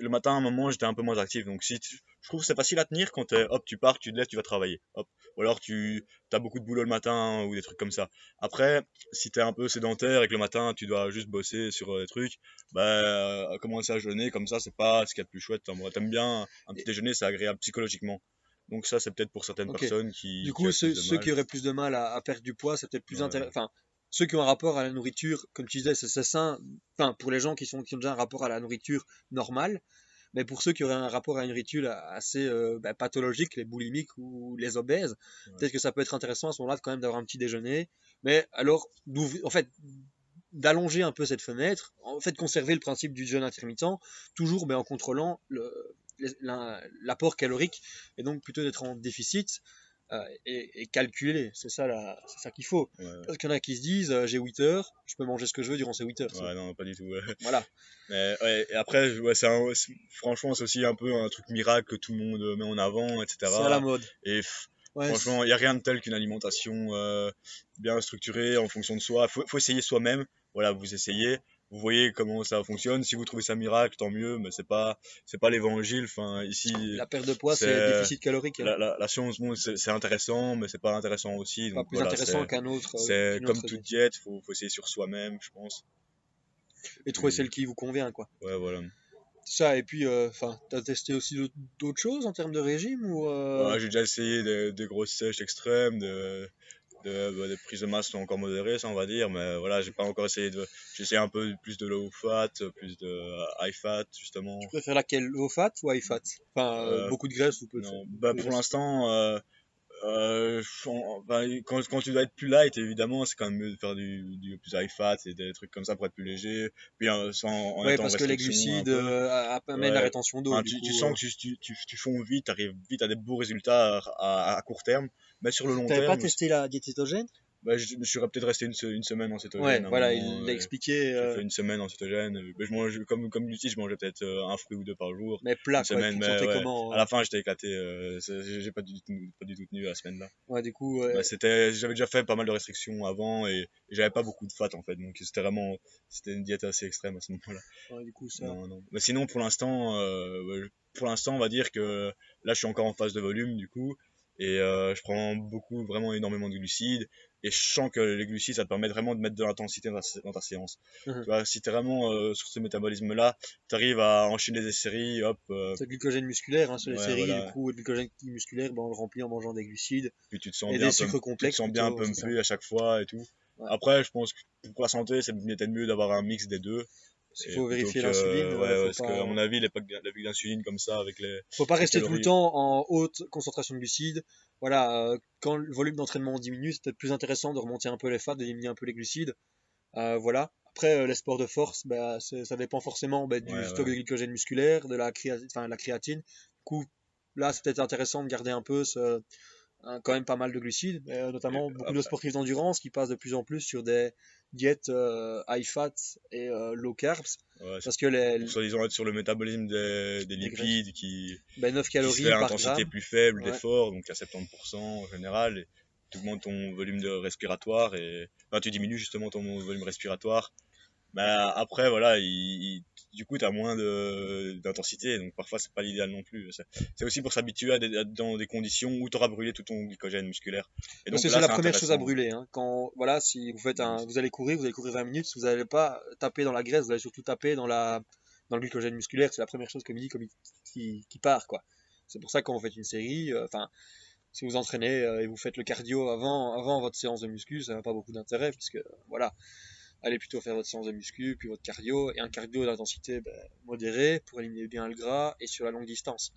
Le matin, à un moment, j'étais un peu moins actif. Donc, si tu- je trouve que c'est facile à tenir quand t'es, hop, tu pars, tu te lèves, tu vas travailler. Hop. Ou alors, tu as beaucoup de boulot le matin ou des trucs comme ça. Après, si t'es un peu sédentaire et que le matin, tu dois juste bosser sur euh, des trucs, bah, euh, commencer à jeûner comme ça, c'est pas ce qu'il y a de plus chouette. Moi, t'aimes bien un petit déjeuner, c'est agréable psychologiquement. Donc, ça, c'est peut-être pour certaines personnes qui. du coup ceux, qui auraient plus de mal à, à perdre du poids c'est peut-être plus Ouais. intéressant enfin ceux qui ont un rapport à la nourriture comme tu disais c'est sain enfin pour les gens qui sont qui ont déjà un rapport à la nourriture normale mais pour ceux qui auraient un rapport à une nourriture assez euh, bah, pathologique, les boulimiques ou les obèses, Ouais. peut-être que ça peut être intéressant à ce moment-là quand même d'avoir un petit déjeuner. Mais alors, en fait, d'allonger un peu cette fenêtre, en fait, conserver le principe du jeûne intermittent, toujours mais en contrôlant le- l'apport calorique et donc plutôt d'être en déficit euh, et, et calculer. C'est ça, la- c'est ça qu'il faut. Ouais, Parce qu'il y en a qui se disent euh, j'ai 8 heures, je peux manger ce que je veux durant ces 8 heures. ouais, non, pas du tout. Voilà. Mais, et après, c'est un- franchement, c'est aussi un peu un truc miracle que tout le monde met en avant, etc. C'est à la mode. Et pff, franchement, il n'y a rien de tel qu'une alimentation euh, bien structurée en fonction de soi. Il faut, faut essayer soi-même. Voilà, vous essayez, vous voyez comment ça fonctionne. Si vous trouvez ça miracle, tant mieux, mais c'est pas, c'est pas l'évangile. Enfin, ici, la perte de poids, c'est le déficit calorique. hein. la, la, la science, bon, c'est intéressant, mais c'est pas intéressant aussi. pas plus voilà, intéressant qu'un autre. euh, C'est comme autre toute diète. diète, faut, faut essayer sur soi-même, je pense. Et trouver celle qui vous convient, quoi. Ouais, voilà. Ça, et puis, euh, enfin, t'as testé aussi d'autres- d'autres choses en termes de régime ou euh, Ouais, j'ai déjà essayé des, des grosses sèches extrêmes, de, de, bah, des prises de masse encore modérées, ça on va dire, mais voilà, j'ai pas encore essayé de. J'ai essayé un peu plus de low fat, plus de high fat, justement. Tu préfères laquelle Low fat ou high fat? Enfin, euh, Euh, beaucoup de graisse ou peu de Non, fat bah, pour l'instant, euh, euh, bah, quand, quand tu dois être plus light, évidemment, c'est quand même mieux de faire du, du plus high fat et des trucs comme ça pour être plus léger. Puis euh, sans, en Ouais, parce que les glucides euh, amènent la rétention d'eau. Enfin, tu, euh, sens que tu, tu, tu, tu fonds vite, tu arrives vite à des beaux résultats à, à, à court terme, mais sur le long T'avais terme, pas testé la diète cétogène bah, je, je serais peut-être resté une, se- une semaine en cétogène. Ouais, un voilà, moment, il euh, l'a expliqué. J'ai euh, fait une semaine en cétogène. euh, mais je mange, comme, comme Lucie, je mangeais peut-être euh, un fruit ou deux par jour. mais plat, une quoi. semaine, mais ouais, comment À euh, la fin, j'étais éclaté. euh, j'ai pas du, tout, pas du tout tenu la semaine là. Ouais, du coup. Bah, c'était, j'avais déjà fait pas mal de restrictions avant et, et j'avais pas beaucoup de fat en fait. Donc c'était vraiment, c'était une diète assez extrême à ce moment-là. ouais, du coup, ça. Non, non. Mais sinon, pour l'instant, euh, ouais, pour l'instant, on va dire que là, je suis encore en phase de volume du coup, et euh, je prends beaucoup, vraiment énormément de glucides, et je sens que les glucides, ça te permet vraiment de mettre de l'intensité dans, ta- dans ta séance. Mhm. Tu vois, si t'es vraiment euh, sur ce métabolisme-là, tu arrives à enchaîner des séries, hop, euh, C'est le glycogène musculaire, hein, sur les Ouais, séries, voilà. du coup, le glycogène musculaire, ben, on le remplit en mangeant des glucides puis tu te sens et bien, des sucres tu te complexes. sens bien pumpé à chaque fois et tout. Ouais. Après, je pense que pour la santé, c'est peut-être mieux d'avoir un mix des deux. Et faut vérifier l'insuline. Ouais, ouais, parce pas- qu'à mon avis, les packs d'insuline comme ça, avec les, faut pas rester tout le temps en haute concentration de glucides. Voilà, euh, quand le volume d'entraînement diminue, c'est peut-être plus intéressant de remonter un peu les fats, de diminuer un peu les glucides. Euh, voilà. Après, euh, les sports de force, bah, ça dépend forcément bah, du Ouais, stock ouais. de glycogène musculaire, de la, créa- enfin, la créatine. Du coup, là, c'est peut-être intéressant de garder un peu ce- quand même pas mal de glucides, mais, euh, notamment Et beaucoup de après- sportifs d'endurance qui passent de plus en plus sur des diètes euh, high fat et euh, low carbs, ouais, parce que les, soi-disant être sur le métabolisme des, des Des lipides qui, bah, 9 qui se calories fait à par intensité gramme. plus faible Ouais. d'effort, donc à 70% en général, et tu augmentes ton volume de respiratoire et enfin, tu diminues justement ton volume respiratoire. Mais après, voilà, il, il- du coup, tu as moins d'intensité, donc parfois, c'est pas l'idéal non plus. C'est aussi pour s'habituer à, à- dans des conditions où tu auras brûlé tout ton glycogène musculaire. C'est la première chose à brûler. hein. Quand, voilà, si vous faites un, vous allez courir, vous allez courir 20 minutes, vous n'allez pas taper dans la graisse, vous allez surtout taper dans la, dans le glycogène musculaire. C'est la première chose comme il dit, comme il- qui, qui part, quoi. C'est pour ça que quand vous faites une série, euh, enfin, si vous entraînez euh, et vous faites le cardio avant, avant votre séance de muscu, ça n'a pas beaucoup d'intérêt, puisque, voilà, allez plutôt faire votre séance de muscu, puis votre cardio, et un cardio d'intensité ben, modérée pour éliminer bien le gras et sur la longue distance.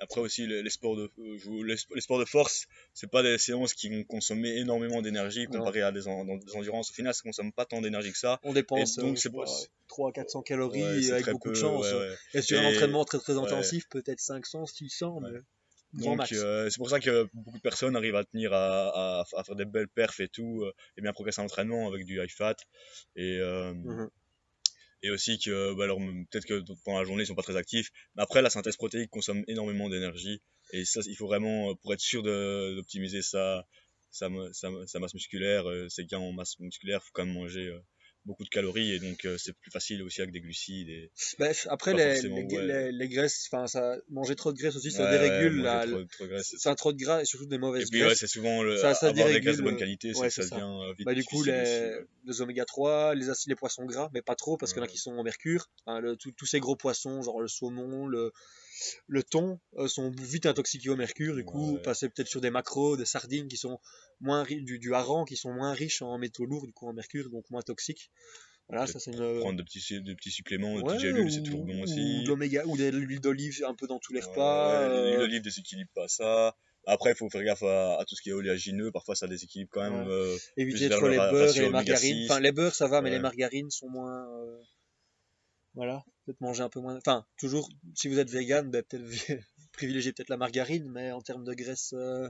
Après aussi, les, les sports de, euh, les, les sports de force, c'est pas des séances qui vont consommer énormément d'énergie comparé à des, en- dans des endurances. Au final, ça consomme pas tant d'énergie que ça. On dépense Et donc, euh, pas- crois, 300-400 calories Ouais, avec beaucoup peu, de chance. ouais, ouais. Et sur un entraînement très très intensif, peut-être 500, 600, mais Donc, euh, c'est pour ça que beaucoup de personnes arrivent à tenir à, à- à faire des belles perfs et tout, euh, et bien progresser en entraînement avec du high fat. Et, euh, Mhm. et aussi que, bah, alors, peut-être que pendant la journée, ils sont pas très actifs. Mais après, la synthèse protéique consomme énormément d'énergie. Et ça, il faut vraiment, pour être sûr de- d'optimiser sa, sa, sa, sa masse musculaire, ses gains en masse musculaire, il faut quand même manger beaucoup de calories. Et donc, euh, c'est plus facile aussi avec des glucides. Et, Bref, après, les, les, ouais. les- les graisses, enfin, ça, manger trop de graisse aussi, ça Ouais, dérégule la, trop- trop de graisse, c'est un trop de gras et surtout des Et mauvaises puis, ouais, graisses. c'est souvent le, Ça- ça avoir des graisses de bonne qualité, ouais, ça ça. devient euh, vite bah, du coup, les, les oméga 3, les acides, les poissons gras, mais pas trop parce qu'il y en a qui sont au mercure. Hein, le- tous ces gros poissons, genre le saumon, le, le thon, euh, sont vite intoxiqués au mercure. Du coup, Ouais. passer peut-être sur des macros, des sardines qui sont moins du, du hareng qui sont moins riches en métaux lourds, du coup en mercure, donc moins toxiques. Voilà, ça c'est une. Prendre des petits, des petits suppléments, des Ouais, petites gélules, c'est ou- toujours bon ou aussi. de l'oméga ou de l'huile d'olive un peu dans tous les repas. ouais, euh, L'huile d'olive déséquilibre pas ça. Après, il faut faire gaffe à, à tout ce qui est oléagineux. Parfois, ça déséquilibre quand même. Ouais. euh, éviter trop le les beurres et les margarines. 6. Enfin, les beurres ça va, mais les margarines sont moins. euh, Voilà, peut-être manger un peu moins. Enfin, toujours, si vous êtes vegan, ben, peut-être privilégier peut-être la margarine, mais en termes de graisse, euh,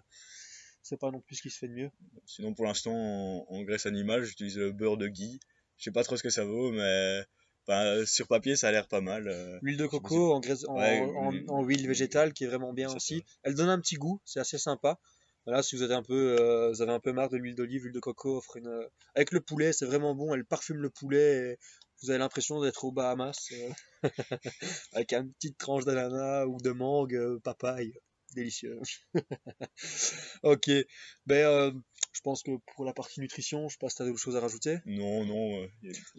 c'est pas non plus ce qui se fait de mieux. Sinon, pour l'instant, en, en graisse animale, j'utilise le beurre de ghee. Je sais pas trop ce que ça vaut, mais sur papier, ça a l'air pas mal. euh. L'huile de coco en, graisse, en, Ouais, en- l'huile- en huile végétale qui est vraiment bien aussi. ça. Elle donne un petit goût, c'est assez sympa. Voilà, si vous êtes un peu, euh, vous avez un peu marre de l'huile d'olive, l'huile de coco offre une. Avec le poulet, c'est vraiment bon. Elle parfume le poulet. Et vous avez l'impression d'être aux Bahamas euh, avec une petite tranche d'ananas ou de mangue, euh, papaye, délicieux. ok, ben euh, je pense que pour la partie nutrition, je passe à d'autres choses à rajouter. Non, non. euh,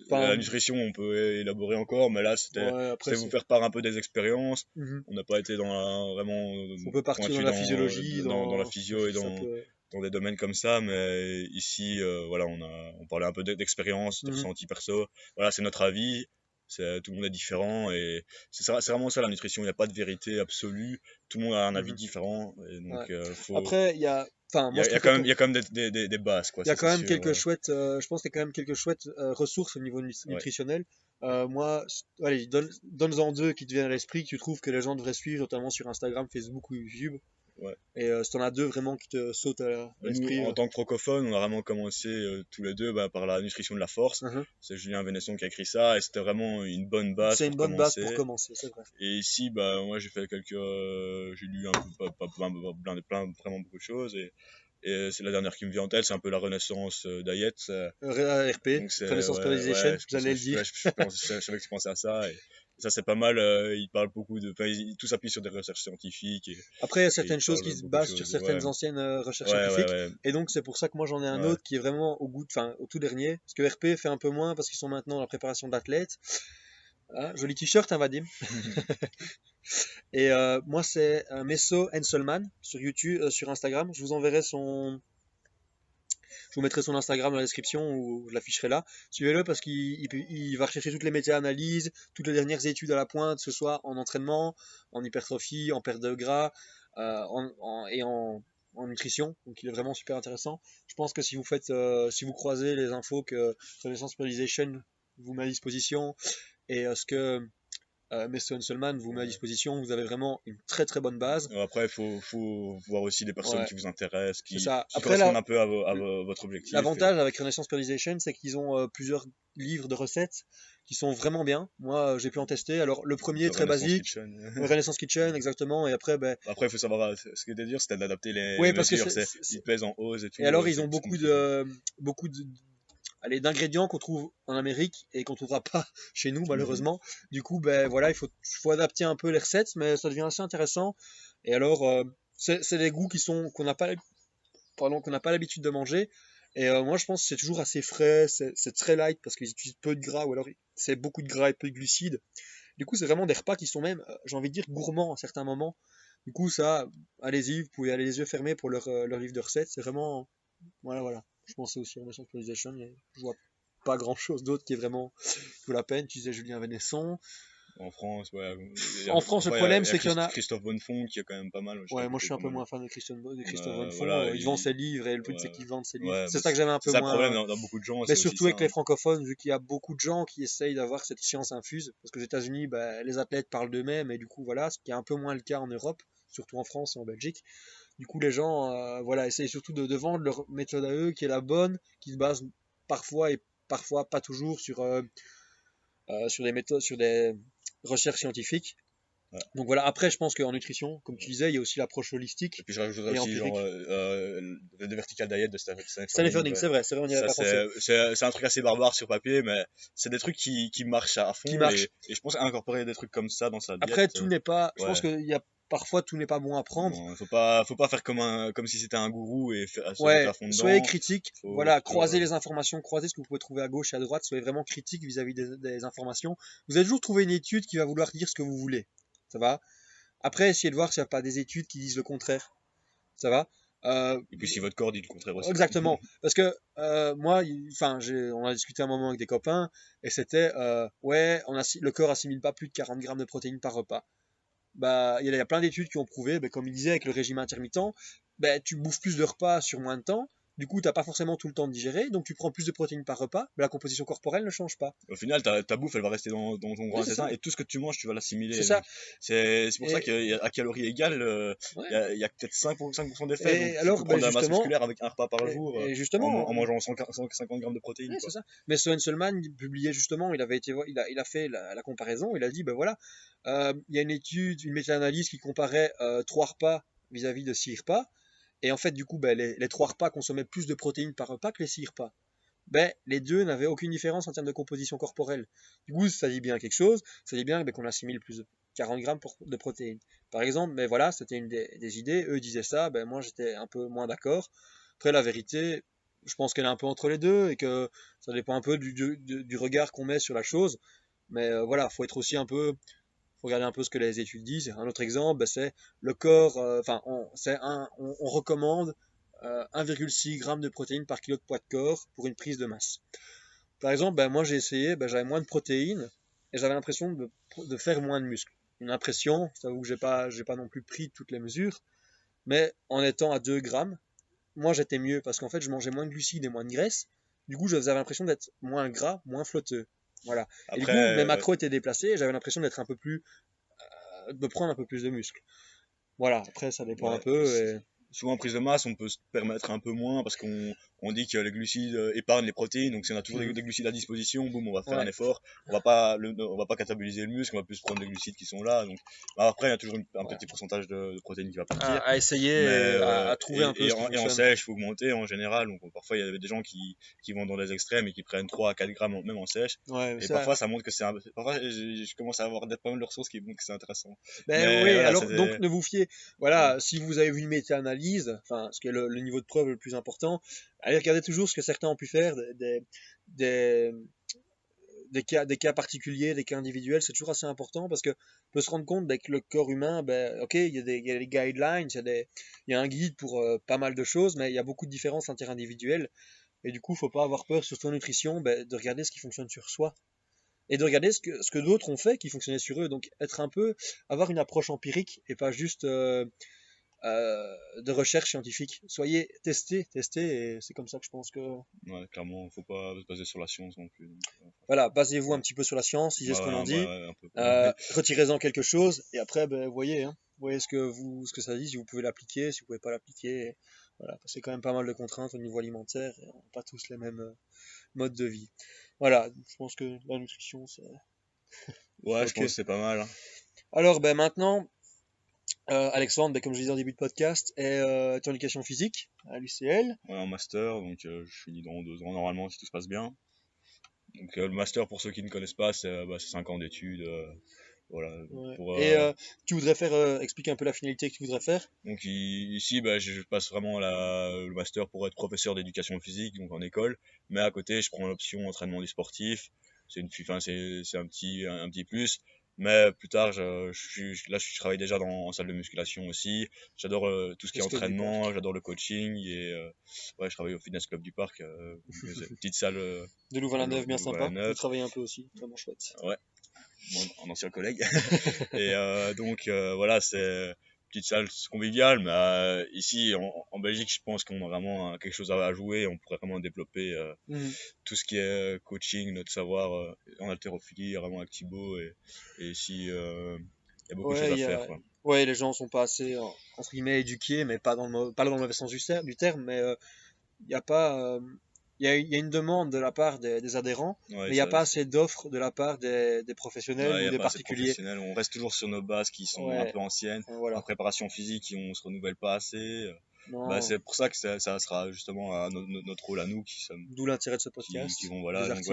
Enfin, la nutrition, on peut élaborer encore, mais là, c'était Ouais, vous faire part un peu des expériences. Mhm. On n'a pas été dans la, vraiment. on peut partir dans la physiologie, dans, dans la physio et dans, peut- dans des domaines comme ça, mais ici, euh, voilà, on a, on parlait un peu d'e- d'expérience, de ressenti perso. Voilà, c'est notre avis. Tout le monde est différent et c'est vraiment ça la nutrition. Il n'y a pas de vérité absolue. Tout le monde a un avis Mhm. différent. Et donc, Ouais. euh, faut, Après, il y a. Enfin, il y moi, a, je il y a trouve quand même, que- il y a quand même des, des, des, des bases. Quoi, Il y a quand même sûr, quelques ouais. chouettes, euh, je pense qu'il y a quand même quelques chouettes euh, ressources au niveau Ouais. nutritionnel. Euh, moi, allez, donne, donne-en deux qui te viennent à l'esprit, que tu trouves que les gens devraient suivre, notamment sur Instagram, Facebook ou YouTube. Ouais. Et euh, si t'en as deux vraiment qui te sautent à l'esprit. en euh, tant que francophone, on a vraiment commencé euh, tous les deux bah, par la nutrition de la force. mhm. C'est Julien Vénesson qui a écrit ça et c'était vraiment une bonne base. C'est une bonne base pour commencer, c'est vrai. Et ici, bah, moi, j'ai fait quelques. euh, j'ai lu un peu, pas, pas plein, plein, plein- vraiment beaucoup de choses. Et, et c'est la dernière qui me vient en tête, c'est un peu la renaissance d'Ayet. RP, Renaissance ouais, Periodization, ouais, j'allais que le dire. Je, je pense- je- je savais que tu pensais à ça. Et, ça, c'est pas mal. euh, il parle beaucoup de. enfin, il- tout s'appuie sur des recherches scientifiques. Et, Après, il y a certaines choses qui se basent sur certaines ouais. anciennes euh, recherches ouais, scientifiques. ouais. Et donc, c'est pour ça que moi, j'en ai un autre qui est vraiment au goût, enfin, au tout dernier. Parce que RP fait un peu moins parce qu'ils sont maintenant dans la préparation d'athlètes. Ah, joli t-shirt, hein, Vadim. Et euh, moi, c'est un Messo Henselman sur YouTube, euh, sur Instagram. Je vous enverrai son. Je vous mettrai son Instagram dans la description ou je l'afficherai là. Suivez-le parce qu'il va rechercher toutes les méta-analyses, toutes les dernières études à la pointe, que ce soit en entraînement, en hypertrophie, en perte de gras euh, et en, en nutrition. Donc il est vraiment super intéressant. Je pense que si vous faites, euh, si vous croisez les infos que Renaissance Periodization vous met à disposition et euh, ce que euh, Messo Henselman vous met à disposition, vous avez vraiment une très très bonne base. Euh, Après, il faut, faut voir aussi des personnes Ouais. qui vous intéressent, qui, C'est ça. qui Après, correspondent la- un peu à, vo- à vo- votre objectif. L'avantage avec Renaissance Periodization, c'est qu'ils ont euh, plusieurs livres de recettes qui sont vraiment bien. Moi, euh, j'ai pu en tester. Alors, le premier, Et très Renaissance basique, Kitchen. Renaissance Kitchen, exactement. Et après, ben, Après, il faut savoir, ce était dur, c'était d'adapter les Oui, parce que mesures. c'est- c'est- c'est- Ils pèsent en hausse et tout. Et alors, ils c'est- ont c'est beaucoup de, beaucoup de, allez, d'ingrédients qu'on trouve en Amérique et qu'on trouvera pas chez nous malheureusement. Du coup, ben voilà, il faut, adapter un peu les recettes, mais ça devient assez intéressant. Et alors, euh, c'est des goûts qu'on n'a pas, pardon, qu'on n'a pas l'habitude de manger. Et euh, moi, je pense que c'est toujours assez frais, c'est très light parce qu'ils utilisent peu de gras ou alors c'est beaucoup de gras et peu de glucides. Du coup, c'est vraiment des repas qui sont même, euh, j'ai envie de dire, gourmands à certains moments. Du coup, ça, allez-y, vous pouvez aller les yeux fermés pour euh, leur livre de recettes. C'est vraiment, voilà, voilà. Je pensais aussi à Nation Actualization, mais je vois pas grand chose d'autre qui est vraiment vaut la peine. Tu disais Julien Vénesson. En France, ouais. En France, le problème, c'est qu'il y en a- Christophe Bonnefond qui est quand même pas mal. Ouais, moi je suis un peu moins fan de Christian, de Christophe Euh, Bonnefonds. voilà, il, il- vend ses livres et le but c'est qu'il vende ses livres. Ouais, c'est ça que j'avais un peu C'est ça le moins. problème dans, dans beaucoup de gens. Mais surtout ça, avec les hein. francophones, vu qu'il y a beaucoup de gens qui essayent d'avoir cette science infuse, parce qu'aux États-Unis, bah, les athlètes parlent d'eux-mêmes, et du coup, voilà, ce qui est un peu moins le cas en Europe, surtout en France et en Belgique. Du coup, les gens, euh, voilà, essayent surtout de, de vendre leur méthode à eux, qui est la bonne, qui se base parfois et parfois pas toujours sur, euh, euh, sur des méthodes, sur des recherches scientifiques. Donc voilà, après, je pense qu'en nutrition, comme tu disais, il y a aussi l'approche Et holistique. puis je rajouterais et aussi genre euh, euh, le vertical diet de Stanley Ferdinand, c'est vrai, c'est vrai, on n'y avait pas pensé. c'est un truc assez barbare sur papier, mais c'est des trucs qui, qui marchent à fond. Qui. Et, et je pense incorporer des trucs comme ça dans sa diète. Après, tout n'est pas. Je ouais. pense qu'il y a parfois tout n'est pas bon à prendre. bon, faut pas, faut pas faire comme un, comme si c'était un gourou et faire, Ouais, à fond soyez critique. Faut- voilà, faut- croisez les informations, croisez ce que vous pouvez trouver à gauche et à droite. Soyez vraiment critique vis-à-vis des, des informations. Vous allez toujours trouver une étude qui va vouloir dire ce que vous voulez. Ça va? Après, essayez de voir s'il n'y a pas des études qui disent le contraire. Ça va? Euh, Et puis si votre corps dit le contraire aussi. Exactement. Parce que euh, moi, il- enfin, on a discuté un moment avec des copains et c'était euh, ouais, on le corps assimile pas plus de 40 grammes de protéines par repas. Bah, il y, a- plein d'études qui ont prouvé, bah, comme il disait avec le régime intermittent, bah, tu bouffes plus de repas sur moins de temps. Du coup, t'as pas forcément tout le temps de digérer, donc tu prends plus de protéines par repas, mais la composition corporelle ne change pas. Au final, ta, ta bouffe, elle va rester dans, dans ton grand Oui, intestin et tout ce que tu manges, tu vas l'assimiler. C'est ça. C'est pour Et- ça qu'à calories égales, euh, il Ouais. y a, peut-être 5%, 5 d'effet. Alors, bah, prendre de la masse musculaire avec un repas par Et- jour et euh, en, mangeant 100 150 grammes de protéines. Ouais, ça. Mais Sloan Solman publiait justement, il avait été, il a, il a fait la, la comparaison, il a dit, ben voilà, euh, il y a une étude, une méta-analyse qui comparait euh, trois repas vis-à-vis de six repas, et en fait, du coup, ben, les, trois repas consommaient plus de protéines par repas que les six repas. Ben, les deux n'avaient aucune différence en termes de composition corporelle. Du coup, ça dit bien quelque chose, ça dit bien ben, qu'on assimile plus de 40 grammes de protéines. Par exemple, mais voilà, c'était une des, idées, eux disaient ça, ben moi j'étais un peu moins d'accord. Après, la vérité, je pense qu'elle est un peu entre les deux et que ça dépend un peu du regard qu'on met sur la chose. Mais euh, voilà, faut être aussi un peu, faut regarder un peu ce que les études disent. Un autre exemple, ben, c'est le corps, euh, enfin, on, recommande euh, 1,6 g de protéines par kilo de poids de corps pour une prise de masse. Par exemple, ben, moi j'ai essayé, ben, j'avais moins de protéines et j'avais l'impression de, faire moins de muscles. Une impression, je t'avoue que j'ai pas, pas non plus pris toutes les mesures, mais en étant à 2 grammes, moi j'étais mieux parce qu'en fait je mangeais moins de glucides et moins de graisse. Du coup, j'avais l'impression d'être moins gras, moins flotteux. Voilà. et du coup, mes euh, macros étaient déplacés et j'avais l'impression d'être un peu plus. euh, de prendre un peu plus de muscles. Voilà, après ça dépend Ouais, un peu. et- souvent en prise de masse, on peut se permettre un peu moins parce qu'on on dit que les glucides euh, épargnent les protéines. Donc si on a toujours des, Mhm. des glucides à disposition, boum, on va faire Ouais. un effort. On va pas le, on va pas cataboliser le muscle, on va plus prendre les glucides qui sont là. Donc bah, après, il y a toujours une- un Ouais. petit pourcentage de, de protéines qui va partir. à, à essayer, Mais, et à, euh, à trouver et, un peu et ce en, et en sèche, il faut augmenter en général. Donc parfois, il y a des gens qui, qui vont dans les extrêmes et qui prennent 3 à 4 grammes en- même en sèche. Ouais, Et parfois, ça montre que c'est un... Parfois, je, je commence à avoir des, pas mal de ressources qui montrent que c'est intéressant. Ben Mais oui, voilà, alors donc des- ne vous fiez, voilà, si vous avez vu une méta-analyse, enfin, ce qui est le, niveau de preuve le plus important, allez regarder toujours ce que certains ont pu faire, des, cas, particuliers, des cas individuels, c'est toujours assez important parce que on peut se rendre compte avec le corps humain, ben, ok, il y a des, il guidelines, il y a, il un guide pour euh, pas mal de choses, mais il y a beaucoup de différences interindividuelles. Et du coup, faut pas avoir peur, surtout en nutrition, ben, de regarder ce qui fonctionne sur soi. Et de regarder ce que, ce que d'autres ont fait qui fonctionnait sur eux. Donc, être un peu, avoir une approche empirique et pas juste euh, euh, de recherche scientifique. Soyez testés, testés, et c'est comme ça que je pense que, Ouais, clairement, faut pas se baser sur la science non plus. Donc, euh, voilà, basez-vous un petit peu sur la science, lisez ce ouais, qu'on en dit, euh, retirez-en quelque chose, et après, ben, voyez, hein, voyez ce que vous, ce que ça dit, si vous pouvez l'appliquer, si vous pouvez pas l'appliquer. Voilà, parce que c'est quand même pas mal de contraintes au niveau alimentaire, et on n'a pas tous les mêmes euh, modes de vie. Voilà, je pense que la nutrition, c'est Ouais, je pense que c'est pas mal. hein. Alors ben maintenant, Euh, Alexandre, ben, comme je disais en début de podcast, est euh, en éducation physique à l'UCL. Ouais, en master, donc euh, je finis dans deux ans normalement si tout se passe bien. Donc euh, le master, pour ceux qui ne connaissent pas, c'est bah, c'est cinq ans d'études. voilà. Ouais. pour, Et tu voudrais faire, expliquer un peu la finalité que tu voudrais faire. Donc ici, bah, je passe vraiment la, le master pour être professeur d'éducation physique, donc en école. Mais à côté, je prends l'option entraînement du sportif. C'est une, enfin, c'est, c'est un petit, un, petit plus. Mais plus tard, je, je je- là, je travaille déjà dans, en salle de musculation aussi. J'adore euh, tout ce qui est entraînement, j'adore le coaching et euh, ouais, je travaille au fitness club du parc, euh, petite salle, euh, De Louvain-la-Neuve, bien sympa. Tu travailles un peu aussi, vraiment chouette. mon, mon ancien collègue. et donc voilà, c'est petite salle conviviale, mais euh, ici en, en Belgique, je pense qu'on a vraiment euh, quelque chose à, jouer. On pourrait vraiment développer euh, Mhm. tout ce qui est euh, coaching, notre savoir euh, en haltérophilie, vraiment avec Thibaut. Et, et ici, euh, il y a beaucoup Ouais, de choses à a- faire. Quoi. Ouais, les gens sont pas assez, entre guillemets, éduqués, mais pas dans le, pas dans le mauvais sens du, du terme, mais il y a pas, il y a, il y a une demande de la part des, des adhérents, Ouais, mais il n'y a pas assez d'offres de la part des, des professionnels ouais, ou a des pas assez de particuliers. On reste toujours sur nos bases qui sont Ouais. un peu anciennes. Euh, En Voilà. préparation physique, on se renouvelle pas assez. Bah, c'est pour ça que ça, ça sera justement à no- no- notre rôle à nous qui sommes D'où l'intérêt de ce podcast. qui vont voilà donc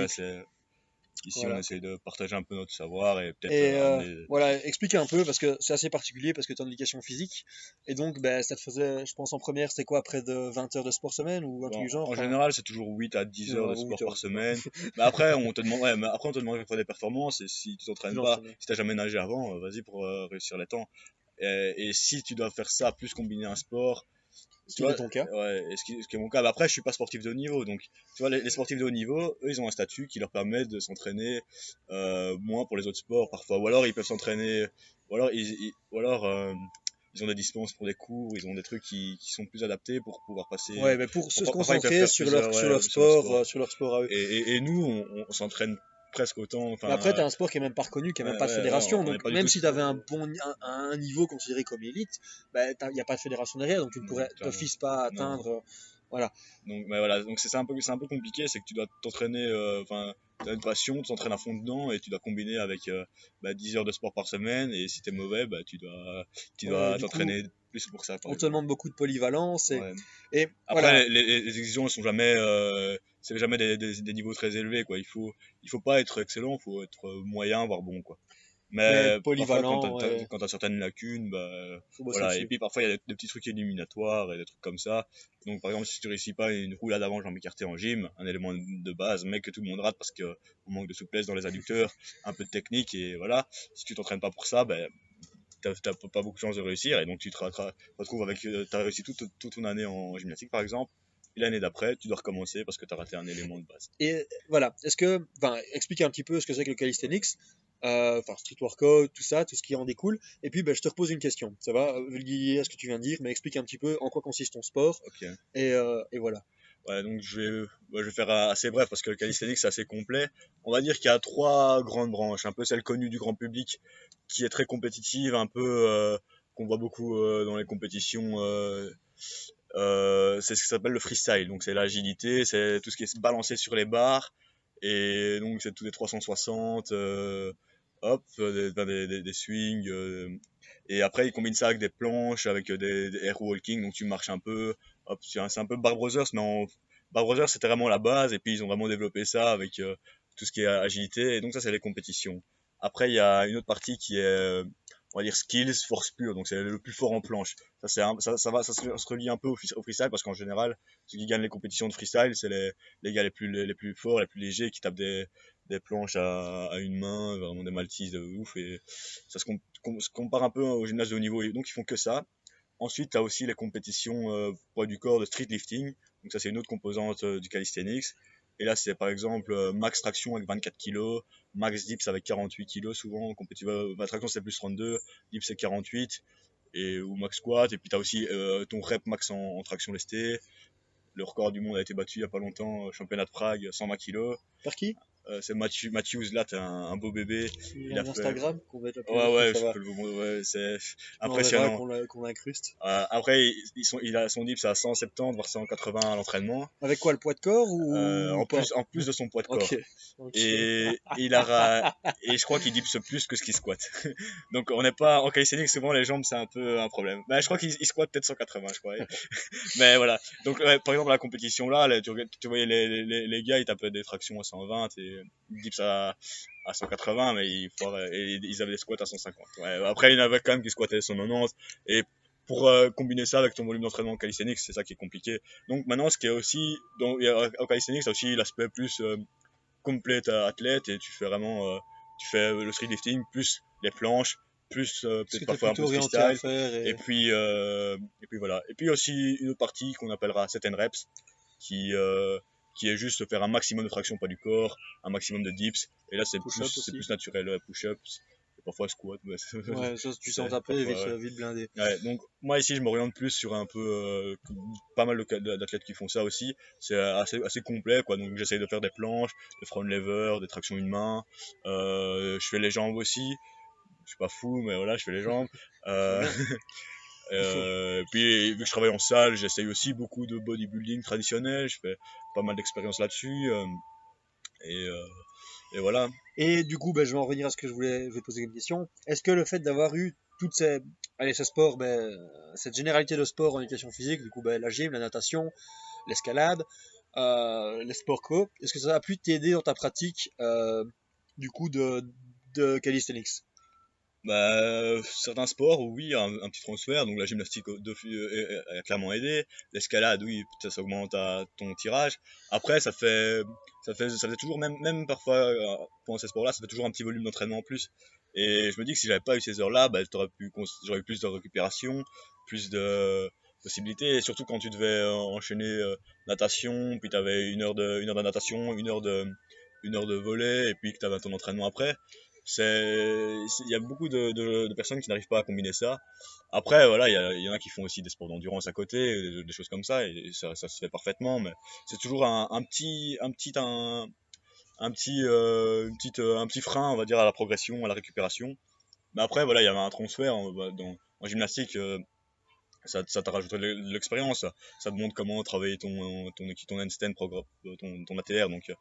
ici Voilà. on essaye de partager un peu notre savoir et peut-être euh, euh, voilà, expliquer un peu parce que c'est assez particulier parce que tu es en éducation physique et donc ben, ça te faisait, je pense en première, c'était quoi, près de 20 heures de sport semaine ou un truc du genre en enfin, général c'est toujours 8 à 10 heures de 8 sport heures. par semaine mais après on te demande ouais, mais après on te demande des performances et si tu t'entraînes pas si t'as jamais nagé avant euh, vas-y pour euh, réussir les temps et, et si tu dois faire ça plus combiner un sport Ce tu qui est vois, ton cas. Ouais, et ce qui, ce qui est mon cas. Bah, après, je suis pas sportif de haut niveau, donc tu vois, les, les sportifs de haut niveau, eux, ils ont un statut qui leur permet de s'entraîner euh, moins pour les autres sports parfois, ou alors ils peuvent s'entraîner, ou alors ils, ils- ou alors euh, ils ont des dispenses pour des cours, ils ont des trucs qui, qui sont plus adaptés pour pouvoir passer. Ouais, mais pour se concentrer sur leur, sur leur sport. euh, sur leur sport à eux. Et, et, et nous, on, on s'entraîne presque autant. Enfin, après, tu as un sport qui est même pas reconnu, qui a même pas de fédération. donc, pas même si tu avais un bon un, un niveau considéré comme élite, il n'y a pas de fédération derrière, donc tu ne pourrais d'office pas atteindre. euh, Donc, mais voilà, donc c'est un peu, c'est un peu compliqué, c'est que tu dois t'entraîner, euh, enfin, tu as une passion, tu t'entraînes à fond dedans et tu dois combiner avec euh, bah, 10 heures de sport par semaine et si t'es mauvais, bah, tu dois, tu dois t'entraîner plus pour ça. On te demande beaucoup de polyvalence. Et, Ouais. et Après, voilà. les, les- les exigences sont jamais, euh, c'est jamais des, des, des niveaux très élevés, quoi. Il faut, il faut pas être excellent, il faut être moyen, voire bon, quoi. Mais Mais, parfois, polyvalent, quand ouais. quand t'as certaines lacunes, bah, faut bosser voilà, et puis parfois il y a des, des petits trucs éliminatoires et des trucs comme ça. Donc par exemple si tu réussis pas une roulade avant jambe écartée en gym, un élément de base, mais que tout le monde rate parce que on manque de souplesse dans les adducteurs, un peu de technique et voilà. Si tu t'entraînes pas pour ça, ben t'as pas beaucoup de chances de réussir et donc tu te retrouves avec euh, t'as réussi toute, toute ton année en gymnastique par exemple. Et l'année d'après, tu dois recommencer parce que tu as raté un élément de base. Et voilà, est-ce que, enfin, explique un petit peu ce que c'est que le calisthenics, euh, enfin, street workout, tout ça, tout ce qui en découle. Et puis, ben, je te repose une question. Ça va, euh, à ce que tu viens de dire, mais explique un petit peu en quoi consiste ton sport. Et, euh, et voilà. Ouais, donc je vais, faire assez bref parce que le calisthenics c'est assez complet. On va dire qu'il y a trois grandes branches. Un peu celle connue du grand public qui est très compétitive, un peu euh, qu'on voit beaucoup euh, dans les compétitions. euh, euh, c'est ce qui s'appelle le freestyle. Donc c'est l'agilité, c'est tout ce qui est balancé sur les barres. Et donc c'est tous les 360, euh, hop, des, des, des, des swings. euh, et après ils combinent ça avec des planches, avec des, des air walking. Donc tu marches un peu, c'est un, peu Bar Brothers, mais en Bar Brothers c'était vraiment la base. Et puis ils ont vraiment développé ça avec euh, tout ce qui est agilité. Et donc ça c'est les compétitions. Après il y a une autre partie qui est euh, on va dire skills, force pure, donc c'est le plus fort en planche. Ça, c'est ça, ça va, ça se, relie un peu au, free- au freestyle parce qu'en général, ceux qui gagnent les compétitions de freestyle, c'est les, les gars les plus, les, plus forts, les plus légers, qui tapent des, des planches à, à une main, vraiment des maltises de ouf. Et ça se, com- se compare un peu au gymnase de haut niveau. Et donc ils font que ça. Ensuite, tu as aussi les compétitions euh, poids du corps de street lifting. Donc ça, c'est une autre composante euh, du calisthenics. Et là, c'est par exemple euh, max traction avec 24 kg, max dips avec 48 kg souvent. Euh, bah, traction c'est plus 32, dips c'est 48 et ou max squat. Et puis tu as aussi ton rep max en, en traction lestée. Le record du monde a été battu il y a pas longtemps, championnat de Prague, 120 kg. Par qui? Euh, c'est Matthew, Matthews là, t'es un, un beau bébé. Il, Il a Instagram qu'on va être Ouais, ouais, je va. peux le ouais, c'est On impressionnant. qu'on l'incruste. Euh, après, ils ils sont, il a son dips à 170 voire 180 à l'entraînement, Avec quoi, le poids de corps ou euh, en plus, en plus de son poids de corps. Et il a et je crois qu'il dips plus que ce qu'il squatte. Donc on n'est pas en calisthenics souvent les jambes c'est un peu un problème. Mais je crois qu'il il squatte peut-être 180 je crois. Mais voilà. Donc ouais, par exemple la compétition là, là, tu, tu voyais les, les, les gars ils tapaient des tractions à 120 et dips à à 180 mais ils foiraient- et ils avaient des squats à 150. Ouais, après il y en avait quand même qui squattaient 190 et pour euh, combiner ça avec ton volume d'entraînement calisthenics, c'est ça qui est compliqué. Donc maintenant, ce qui est aussi, donc, il au calisthenics, c'est aussi l'aspect plus euh, complète à athlète et tu fais vraiment euh, tu fais le street lifting plus les planches plus euh, peut-être parfois un peu à freestyle faire et... et puis et puis voilà et puis aussi une autre partie qu'on appellera set and reps qui qui est juste faire un maximum de traction pas du corps un maximum de dips et là c'est plus plus naturel push-ups et parfois squat ouais, c'est- Ouais, ça, tu sens taper vite, parfois, ouais. vite blindé. Ouais, donc moi ici je m'oriente plus sur un peu euh, pas mal d'athlètes qui font ça aussi. C'est assez, assez complet quoi. Donc j'essaye de faire des planches, des front lever, des tractions une main. Euh, je fais les jambes aussi. Je suis pas fou mais voilà je fais les jambes. Euh, euh, puis vu que je travaille en salle, j'essaye aussi beaucoup de bodybuilding traditionnel. Je fais pas mal d'expérience là-dessus. euh, et, euh, et voilà. Et du coup, ben, je vais en revenir à ce que je voulais, je vais te poser comme question. Est-ce que le fait d'avoir eu toutes ces, allez, ce sport, ben, cette généralité de sport en éducation physique, du coup, ben, la gym, la natation, l'escalade, euh, les sports co, est-ce que ça a pu t'aider dans ta pratique, du coup, de, de calisthenics? Bah, certains sports, oui, un, petit transfert. Donc la gymnastique de, euh, a clairement aidé. L'escalade, oui, ça augmente ta- ton tirage. Après, ça fait, ça fait, ça fait toujours, même, même parfois euh, pendant ces sports-là, ça fait toujours un petit volume d'entraînement en plus. Et je me dis que si j'avais pas eu ces heures-là, bah, j'aurais eu plus de récupération, plus de possibilités. Et surtout quand tu devais enchaîner euh, natation, puis t'avais une heure de, une heure de natation, une heure de, une heure de volley, et puis que t'avais ton entraînement après il y a beaucoup de, personnes qui n'arrivent pas à combiner ça. Après voilà il y, en a qui font aussi des sports d'endurance à côté des, des choses comme ça et ça, se fait parfaitement mais c'est toujours un, petit un petit un, petit euh, une petite, euh, un petit frein on va dire à la progression à la récupération. Mais après voilà il y avait un transfert en, en gymnastique euh, ça, ça t'a rajouté de l'expérience ça, te montre comment travailler ton ton ton handstand ton, ton ATR donc euh,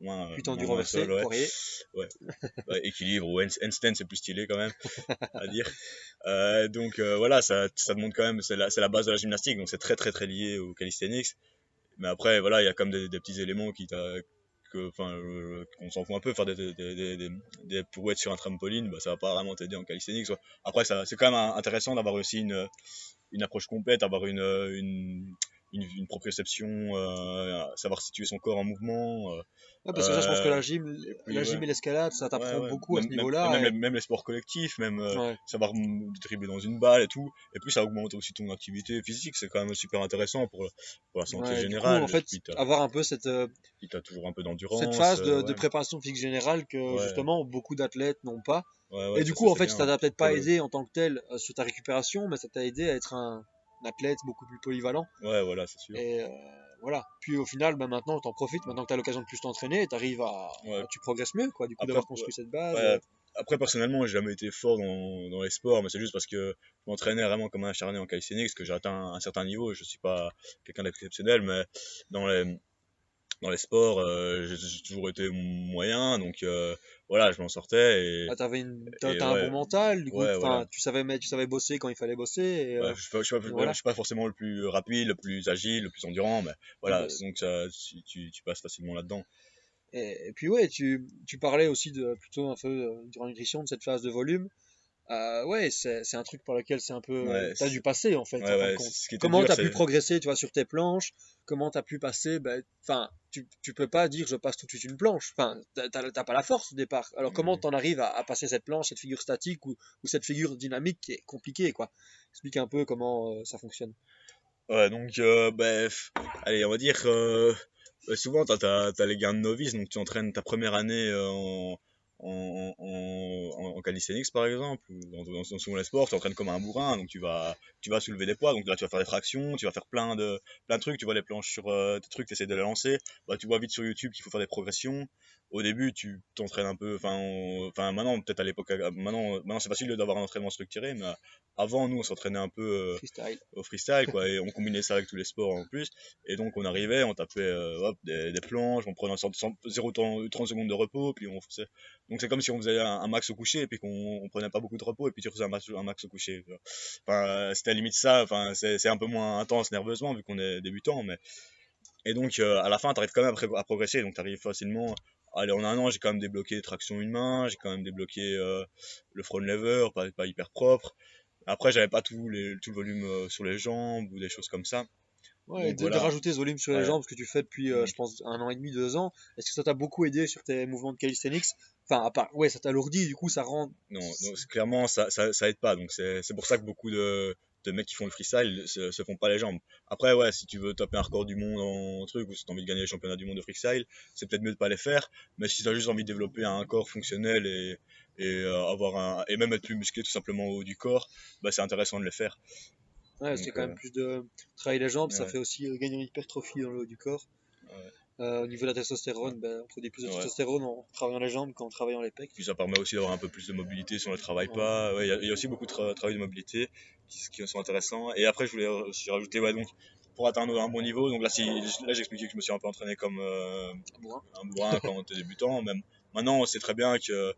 moins, Putain, du renversé, sol, ouais. équilibre ou hand- handstand c'est plus stylé quand même à dire. Euh, donc euh, voilà ça, ça te montre quand même c'est la, la base de la gymnastique donc c'est très très très lié au calisthenics. Mais après voilà il y a comme des, des petits éléments qui que enfin euh, qu'on s'en fout un peu faire des, des, des, des, pirouettes sur un trampoline bah, ça va pas vraiment t'aider en calisthenics après c'est quand même un- intéressant d'avoir aussi une une approche complète avoir une une une, une proprioception, euh, savoir situer son corps en mouvement, euh, Ouais, parce que ça, je pense que Euh, la gym, puis, la ouais. gym et l'escalade, ça t'apprend Ouais, beaucoup à ce niveau-là. Même, et- les- même les sports collectifs, même euh, savoir dribbler dans une balle et tout. Et puis ça augmente aussi ton activité physique, c'est quand même super intéressant pour, pour la santé générale. coup, en fait, Puis avoir un peu cette, euh, puis toujours un peu d'endurance. cette phase de, euh, préparation physique générale que justement beaucoup d'athlètes n'ont pas. Et du coup, ça, en fait, bien. ça t'a peut-être pas aidé en tant que tel euh, sur ta récupération, mais ça t'a aidé à être un athlète beaucoup plus polyvalent. Ouais, voilà, c'est sûr. Et euh, voilà. Puis au final, bah, maintenant, t'en profites. Maintenant que t'as l'occasion de plus t'entraîner, t'arrives à, Ouais. tu progresses mieux, quoi. Du coup, d'avoir construit cette base. Ouais, Après, personnellement, j'ai jamais été fort dans, dans les sports, mais c'est juste parce que je m'entraînais vraiment comme un acharné en calisthenics, parce que j'ai atteint un certain niveau. Je suis pas quelqu'un d'exceptionnel, mais dans les, dans les sports, euh, j'ai j'ai toujours été moyen, donc euh, voilà, je m'en sortais. Et, ah, t'avais une, t'as, ouais. un bon mental. Du coup, Ouais, enfin, voilà. tu savais, mais tu savais bosser quand il fallait bosser. Et, euh, Ouais, je je suis pas- voilà. je suis pas forcément le plus rapide, le plus agile, le plus endurant, mais voilà, Ouais. donc ça, tu, passes facilement là-dedans. Et, et puis ouais, tu, tu parlais aussi de plutôt un peu euh, durant nutrition de cette phase de volume. Euh, ouais, c'est un truc par lequel c'est un peu Ouais, t'as dû passer en fait. Ouais, ouais, ce qui Comment t'as pu progresser, tu vois, sur tes planches? Comment t'as pu passer ben, Enfin, tu, tu peux pas dire je passe tout de suite une planche. Enfin, t'as- pas la force au départ. Alors comment Mhm. t'en arrives à, à passer cette planche, cette figure statique ou, ou cette figure dynamique qui est compliquée quoi? Explique un peu comment euh, ça fonctionne. Ouais, donc, euh, bref, allez, on va dire, euh, souvent, t'as, t'as, t'as les gains de novice, donc tu entraînes ta première année en, en, en, en, en calisthenics, par exemple, ou dans, dans, dans les sports, tu entraînes comme un bourrin, donc tu vas, tu vas soulever des poids, donc là, tu vas faire des tractions, tu vas faire plein de, plein de trucs, tu vois les planches sur euh, tes trucs, tu essaies de les lancer, bah, tu vois vite sur YouTube qu'il faut faire des progressions, au début, tu t'entraînes un peu. Enfin, enfin maintenant, peut-être à l'époque, maintenant, maintenant c'est facile d'avoir un entraînement structuré, mais avant, nous, on s'entraînait un peu euh, Freestyle. au freestyle, quoi, et on combinait ça avec tous les sports en plus. Et donc, on arrivait, on tapait euh, hop, des, des planches, on prenait 0 temps, 30 secondes de repos, puis on faisait. Donc, c'est comme si on faisait un, max au coucher, et puis qu'on on prenait pas beaucoup de repos, et puis tu faisais un max, un max au coucher. Enfin, c'était à limite ça. Enfin, c'est un peu moins intense nerveusement, vu qu'on est débutant, mais. Et donc, euh, à la fin, tu arrives quand même à, progresser, donc tu arrives facilement allez, en un an, j'ai quand même débloqué traction une main, j'ai quand même débloqué euh, le front lever, pas, pas, hyper propre. Après, j'avais pas tout, les, tout le volume euh, sur les jambes ou des choses comme ça. Ouais, de, rajouter ce volume sur les jambes, ce que tu fais depuis, euh, mm. je pense, un an et demi, deux ans, est-ce que ça t'a beaucoup aidé sur tes mouvements de calisthenics? Enfin, à part, ouais, ça t'alourdit, du coup, ça rend. Non, non clairement, ça, ça, ça, aide pas. Donc, c'est pour ça que beaucoup de, de mecs qui font le freestyle se, se font pas les jambes. Après, ouais, si tu veux taper un record du monde en truc ou si tu as envie de gagner les championnats du monde de freestyle, c'est peut-être mieux de pas les faire. Mais si tu as juste envie de développer un corps fonctionnel et, et, euh, avoir un, et même être plus musclé tout simplement au haut du corps, bah, c'est intéressant de les faire. Ouais, c'est quand même euh, plus de travailler les jambes, ça fait aussi euh, gagner une hypertrophie dans le haut du corps. Euh, au niveau de la testostérone, ben, on produit plus de testostérone en travaillant les jambes qu'en travaillant les pecs. Puis ça permet aussi d'avoir un peu plus de mobilité si on ne travaille pas. Il y, a aussi beaucoup de travail de mobilité qui, qui, sont intéressants. Et après, je voulais aussi rajouter, ouais, donc, pour atteindre un bon niveau, donc là, si, là j'expliquais que je me suis un peu entraîné comme euh, un bourrin quand on était débutant. Même maintenant, c'est très bien que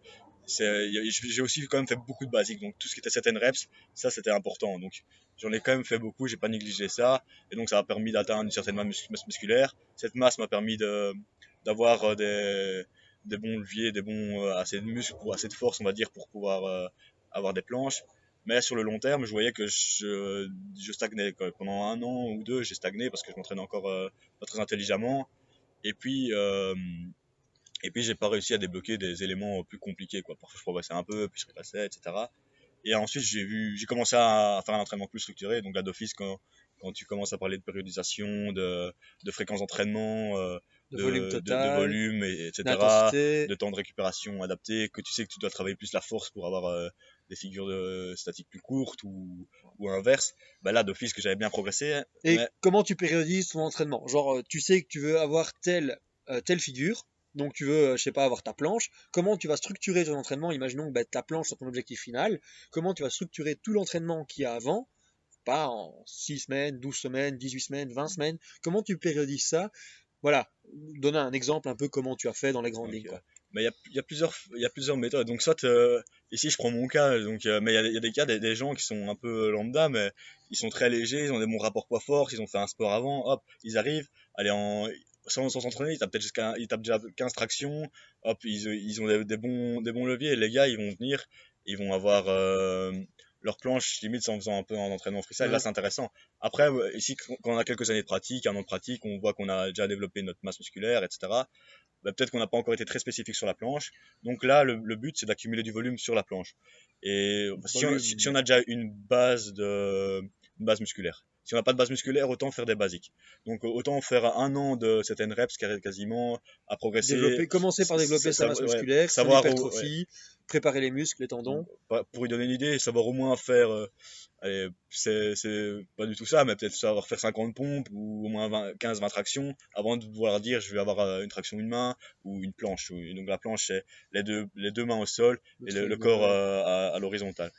j'ai aussi quand même fait beaucoup de basiques. Donc tout ce qui était certaines reps, ça c'était important. Donc j'en ai quand même fait beaucoup, j'ai pas négligé ça. Et donc ça m'a permis d'atteindre une certaine masse musculaire. Cette masse m'a permis d'avoir euh, des, des, bons leviers, des bons, euh, assez de muscles, assez de force, on va dire, pour pouvoir euh, avoir des planches. Mais sur le long terme, je voyais que je, je stagnais. Pendant un an ou deux, j'ai stagné parce que je m'entraînais encore pas très intelligemment. Et puis, et puis j'ai pas réussi à débloquer des éléments plus compliqués quoi. Parfois je progressais un peu, puis je repassais, etc. Et ensuite j'ai vu, j'ai commencé à faire un entraînement plus structuré. Donc là d'office quand quand tu commences à parler de périodisation, de, de fréquence d'entraînement, euh, de, volume total, de, volume, et, etc., de temps de récupération adapté, que tu sais que tu dois travailler plus la force pour avoir euh, des figures de statiques plus courtes ou, ou inverse, bah là d'office que j'avais bien progressé. Et comment tu périodises ton entraînement? Genre euh, tu sais que tu veux avoir telle, telle figure, donc tu veux, euh, je sais pas, avoir ta planche. Comment tu vas structurer ton entraînement? Imaginons que bah, ta planche soit ton objectif final. Comment tu vas structurer tout l'entraînement qu'il y a avant? Pas en 6 semaines, 12 semaines, 18 semaines, 20 semaines. Comment tu périodises ça? Voilà, donne un exemple un peu comment tu as fait dans les grandes lignes. Mais il y a, plusieurs, y a plusieurs méthodes. Donc soit, euh, ici je prends mon cas, donc, euh, mais il y, a des cas, des, gens qui sont un peu lambda, mais ils sont très légers, ils ont des bons rapports poids-force, ils ont fait un sport avant, hop, ils arrivent, allez, en, sans s'entraîner, ils tapent peut-être jusqu'à, ils tapent déjà 15 tractions, hop, ils, ils ont des, bons, des bons leviers, les gars, ils vont venir, ils vont avoir euh, leur planche limite en faisant un peu en entraînement freestyle, là c'est intéressant. Après, ici, quand on a quelques années de pratique, un an de pratique, on voit qu'on a déjà développé notre masse musculaire, etc. Bah, peut-être qu'on n'a pas encore été très spécifique sur la planche. Donc là, le, le but, c'est d'accumuler du volume sur la planche. Et si on, si on, a déjà une base, de, une base musculaire, si on n'a pas de base musculaire, autant faire des basiques. Donc autant faire un an de certaines reps quasiment à progresser. Développer, commencer par développer sa masse musculaire, savoir hypertrophie, préparer les muscles, les tendons. Pour y donner une idée, savoir au moins faire, euh, c'est pas du tout ça, mais peut-être savoir faire 50 pompes ou au moins 15-20 tractions avant de pouvoir dire je vais avoir euh, une traction une main ou une planche. Donc la planche c'est les deux, les deux mains au sol et le, corps euh, à, à l'horizontale.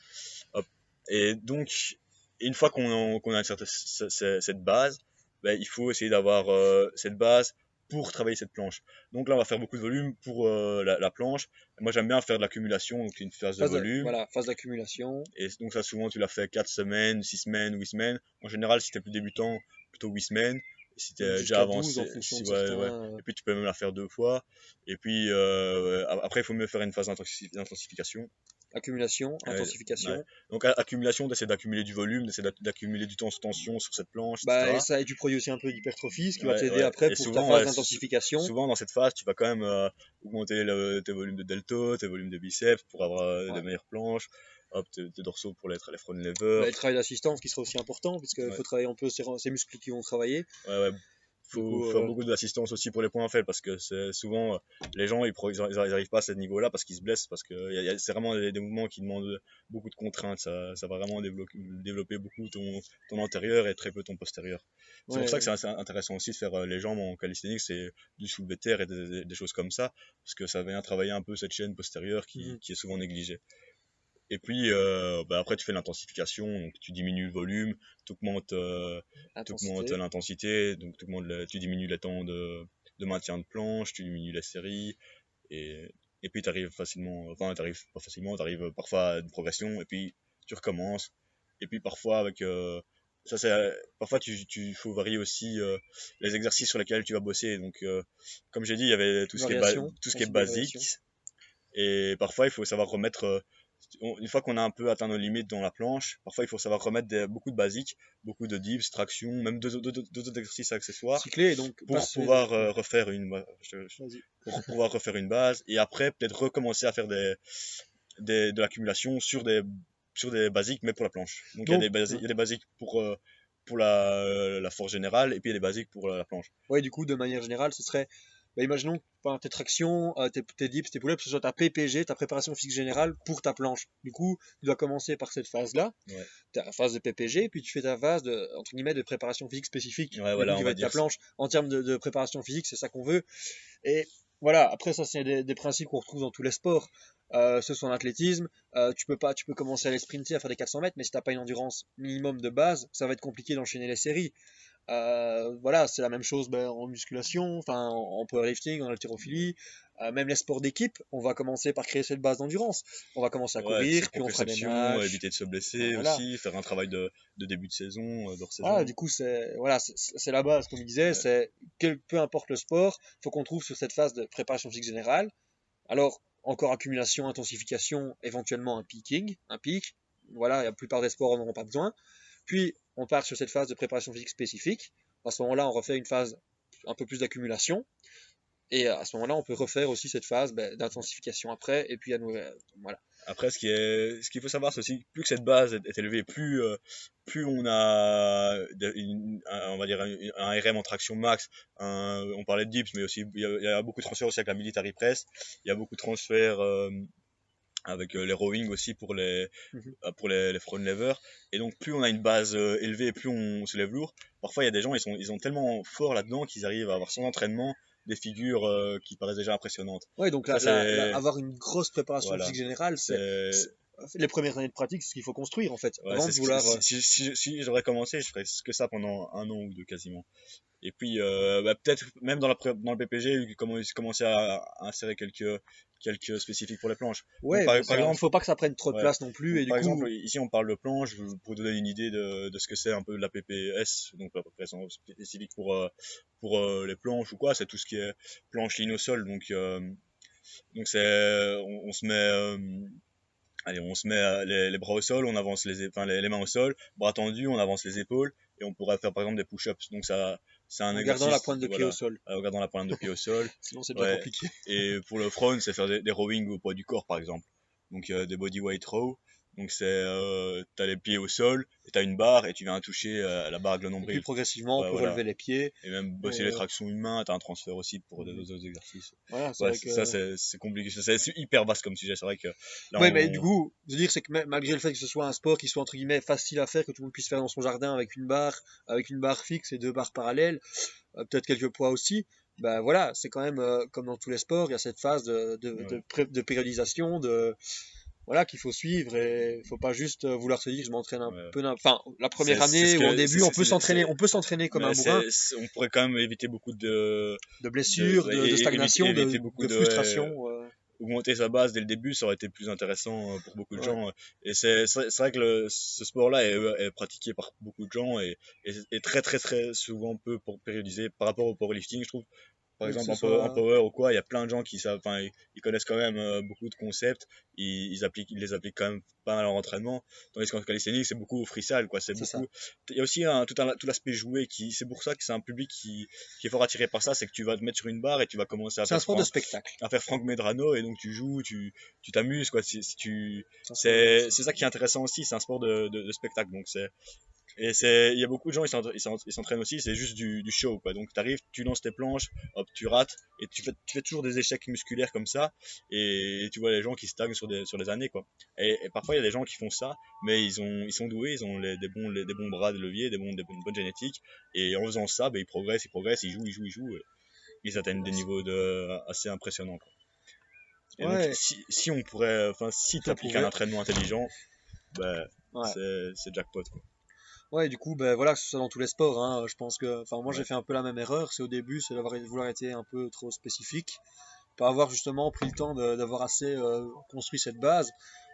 Et donc une fois qu'on a cette, cette base, ben, il faut essayer d'avoir euh, cette base pour travailler cette planche. Donc là, on va faire beaucoup de volume pour euh, la, planche. moi, j'aime bien faire de l'accumulation, donc une phase, de volume. voilà, phase d'accumulation. Et donc ça, souvent, tu l'as fait 4 semaines, 6 semaines, 8 semaines. En général, si tu es plus débutant, plutôt 8 semaines. Si tu es déjà avancé, si, ouais, ouais. et puis tu peux même la faire deux fois. Et puis euh, après, il faut mieux faire une phase d'intensification. Accumulation, intensification. Donc accumulation, d'essayer d'accumuler du volume, d'essayer d'accumuler du temps tension sur cette planche. Bah, et ça, et tu produis aussi un peu d'hypertrophie, ce qui va t'aider après pour souvent, ta phase d'intensification. Souvent dans cette phase, tu vas quand même euh, augmenter tes volumes de delto, tes volumes de biceps pour avoir euh, des meilleures planches. Hop, tes, dorsaux pour les, les front levers. Bah, le travail d'assistance qui sera aussi important, puisqu'il faut travailler un peu ces, ces muscles qui vont travailler. Ouais, ouais faut coup, faire euh, beaucoup d'assistance aussi pour les points faibles parce que c'est souvent euh, les gens ils, arrivent pas à ce niveau-là parce qu'ils se blessent parce que c'est vraiment des, des mouvements qui demandent beaucoup de contraintes. Ça, ça va vraiment développer, développer beaucoup ton, ton antérieur et très peu ton postérieur. C'est ouais, pour ça que c'est intéressant aussi de faire euh, les jambes en calisthenics c'est du soulevé de terre et des, des- des choses comme ça parce que ça vient travailler un peu cette chaîne postérieure qui, Mhm. qui est souvent négligée et puis euh, bah, après tu fais l'intensification donc tu diminues le volume tu augmentes euh, l'intensité, donc tu, le- diminues les temps de, de maintien de planche, tu diminues les séries, et, et puis tu arrives facilement, enfin tu arrives pas facilement, tu arrives parfois à une progression, et puis tu recommences, et puis parfois avec... euh, ça c'est parfois tu, tu faut varier aussi euh, les exercices sur lesquels tu vas bosser. Donc euh, comme j'ai dit il y avait tout ce qui est, ba- tout ce qui est basique. Et parfois il faut savoir remettre une fois qu'on a un peu atteint nos limites dans la planche, parfois il faut savoir remettre des- beaucoup de basiques, beaucoup de dips, traction, même deux, deux- deux- deux autres exercices accessoires Cycler, donc pour pouvoir euh, refaire une je- je- pour pouvoir refaire une base et après peut-être recommencer à faire des, des de l'accumulation sur des sur des basiques mais pour la planche. Donc, il y a Donc, des basiques, il y a des basiques pour euh, pour la, la force générale et puis il y a des basiques pour la, la planche. Ouais, du coup, de manière générale, ce serait, bah, imaginons enfin, tes tractions, euh, tes, tes dips, tes pull-ups, ce soit ta PPG, ta préparation physique générale pour ta planche. Du coup, tu dois commencer par cette phase-là, Ouais. ta phase de PPG, puis tu fais ta phase de, entre guillemets, de préparation physique spécifique. Ouais, voilà, ta ça. planche. En termes de, de préparation physique, c'est ça qu'on veut. Et voilà, après, ça, c'est des, des principes qu'on retrouve dans tous les sports. Euh, ce soit en athlétisme, euh, tu peux pas, tu peux commencer à aller sprinter, à faire des 400 mètres, mais si t'as pas une endurance minimum de base, ça va être compliqué d'enchaîner les séries. Euh, voilà, c'est la même chose ben, en musculation, enfin en, powerlifting, en haltérophilie, euh, même les sports d'équipe. On va commencer par créer cette base d'endurance. On va commencer à Ouais, courir, puis on fera des matchs. éviter de se blesser Voilà. aussi, faire un travail de, de début de saison, euh, d'hors saison. Ah, du coup, c'est voilà, c'est- la base, comme il disait, Ouais. c'est peu importe le sport, faut qu'on trouve sur cette phase de préparation physique générale. Alors, encore accumulation, intensification, éventuellement un peaking, un pic. Voilà, la plupart des sports n'en auront pas besoin. Puis, on part sur cette phase de préparation physique spécifique. À ce moment-là, on refait une phase un peu plus d'accumulation. Et à ce moment-là, on peut refaire aussi cette phase ben, d'intensification après. Et puis, à nouveau, euh, voilà. Après, ce qui est, ce qu'il faut savoir, c'est aussi plus cette base est, élevée, plus, euh, plus on a, un- on va dire un, RM en traction max. on parlait de dips, mais aussi il y, a, il y a beaucoup de transferts aussi avec la military press. Il y a beaucoup de transferts euh, avec euh, les rowing aussi pour les, Mhm. euh, pour les, les front levers. Et donc, plus on a une base euh, élevée, plus on se lève lourd. Parfois, il y a des gens, ils sont, ils sont tellement forts là-dedans qu'ils arrivent à avoir sans entraînement des figures euh, qui paraissent déjà impressionnantes. Ouais, donc là, avoir une grosse préparation Voilà. physique générale, c'est les premières années de pratique, c'est ce qu'il faut construire en fait. Ouais, avant c'est de ce que- vouloir. si, si, si, si j'aurais commencé, je ferais que ça pendant un an ou deux quasiment. Et puis, euh, bah, peut-être même dans, la, dans le PPG, comment commencer à, à insérer quelques, quelques spécifiques pour les planches. Ouais, par- par exemple- faut pas que ça prenne trop de Ouais. place non plus. Et du Par coup, exemple, ici on parle de planche, je- pour donner une idée de, de ce que c'est un peu de la PPS, donc la préparation spécifique pour, euh, pour euh, les planches ou quoi, c'est tout ce qui est planche ligne au sol. Donc, euh, donc c'est, on, on se met, euh, allez, on se met les, les bras au sol, on avance les, enfin, les, les mains au sol, bras tendus, on avance les épaules et on pourrait faire par exemple des push-ups. Donc ça, c'est un en exercice. gardant la pointe de pied voilà, au sol. en gardant la pointe de pied au sol. Sinon, c'est déjà Ouais. compliqué. Et pour le front, c'est faire des, des rowing au poids du corps, par exemple. Donc euh, des bodyweight row. Donc c'est, euh, t'as les pieds au sol, et t'as une barre, et tu viens toucher euh, la barre avec le Et puis progressivement, on Ouais, peut voilà. relever les pieds. Et même bosser Euh, les tractions une main, t'as un transfert aussi pour des Mhm. autres exercices. Voilà, c'est Ouais, que- Ça, c'est c'est compliqué. C'est hyper vaste comme sujet. C'est vrai que là, Ouais, on- mais du coup, je veux dire, c'est que malgré le fait que ce soit un sport qui soit entre guillemets facile à faire, que tout le monde puisse faire dans son jardin avec une barre, avec une barre fixe et deux barres parallèles, euh, peut-être quelques poids aussi, ben voilà, c'est quand même euh, comme dans tous les sports, il y a cette phase de, de, Ouais. de périodisation, de voilà qu'il faut suivre et il faut pas juste euh, vouloir se dire je m'entraîne un Ouais. peu enfin la première année ou en début on peut s'entraîner on peut s'entraîner comme un bourrin on pourrait quand même éviter beaucoup de de blessures de, de stagnation éviter- de, éviter beaucoup de de- frustration euh. augmenter sa base dès le début, ça aurait été plus intéressant euh, pour beaucoup de Ouais. gens. Et c'est vrai que le- ce sport-là est, est pratiqué par beaucoup de gens et et est très très très souvent peu pour périodisé par rapport au powerlifting, je trouve. Par Oui, exemple, en, power- soit- en power ou quoi, il y a plein de gens qui savent, ils, ils connaissent quand même euh, beaucoup de concepts, ils, ils appliquent, ils les appliquent quand même pas mal en entraînement. Tandis qu'en calisthenics, c'est beaucoup au freestyle, quoi. C'est beaucoup. Il y a aussi un, tout, un, tout l'aspect joué qui, c'est pour ça que c'est un public qui, qui est fort attiré par ça, c'est que tu vas te mettre sur une barre et tu vas commencer à c'est un faire sport de spectacle à faire Franck Medrano et donc tu joues, tu tu t'amuses quoi. Si, tu c'est c'est ça qui est intéressant aussi, c'est un sport de, de, de spectacle donc c'est Et c'est, il y a beaucoup de gens, ils s'entra- ils s'en- ils s'entraînent aussi, c'est juste du, du show, quoi. Donc, t'arrives, tu lances tes planches, hop, tu rates, et tu fais, tu fais toujours des échecs musculaires comme ça, et tu vois les gens qui stagnent sur des, sur des années, quoi. Et, et parfois, il y a des gens qui font ça, mais ils ont, ils sont doués, ils ont les- des bons, les- des bons bras, des leviers, des bons, des bonnes, bonnes génétiques, et en faisant ça, ben, ils progressent, ils progressent, ils jouent, ils jouent, ils jouent, ils atteignent des niveaux de, assez impressionnants, quoi. Et donc, si, si on pourrait, enfin, si tu appliques un entraînement intelligent, ben, Ouais. c'est, c'est jackpot, quoi. Ouais, du coup, ben voilà, c'est ça dans tous les sports. Hein. Je pense que, enfin, moi j'ai fait un peu la même erreur. C'est au début, c'est d'avoir vouloir être un peu trop spécifique, pas avoir justement pris le temps d'avoir assez euh, construit cette base.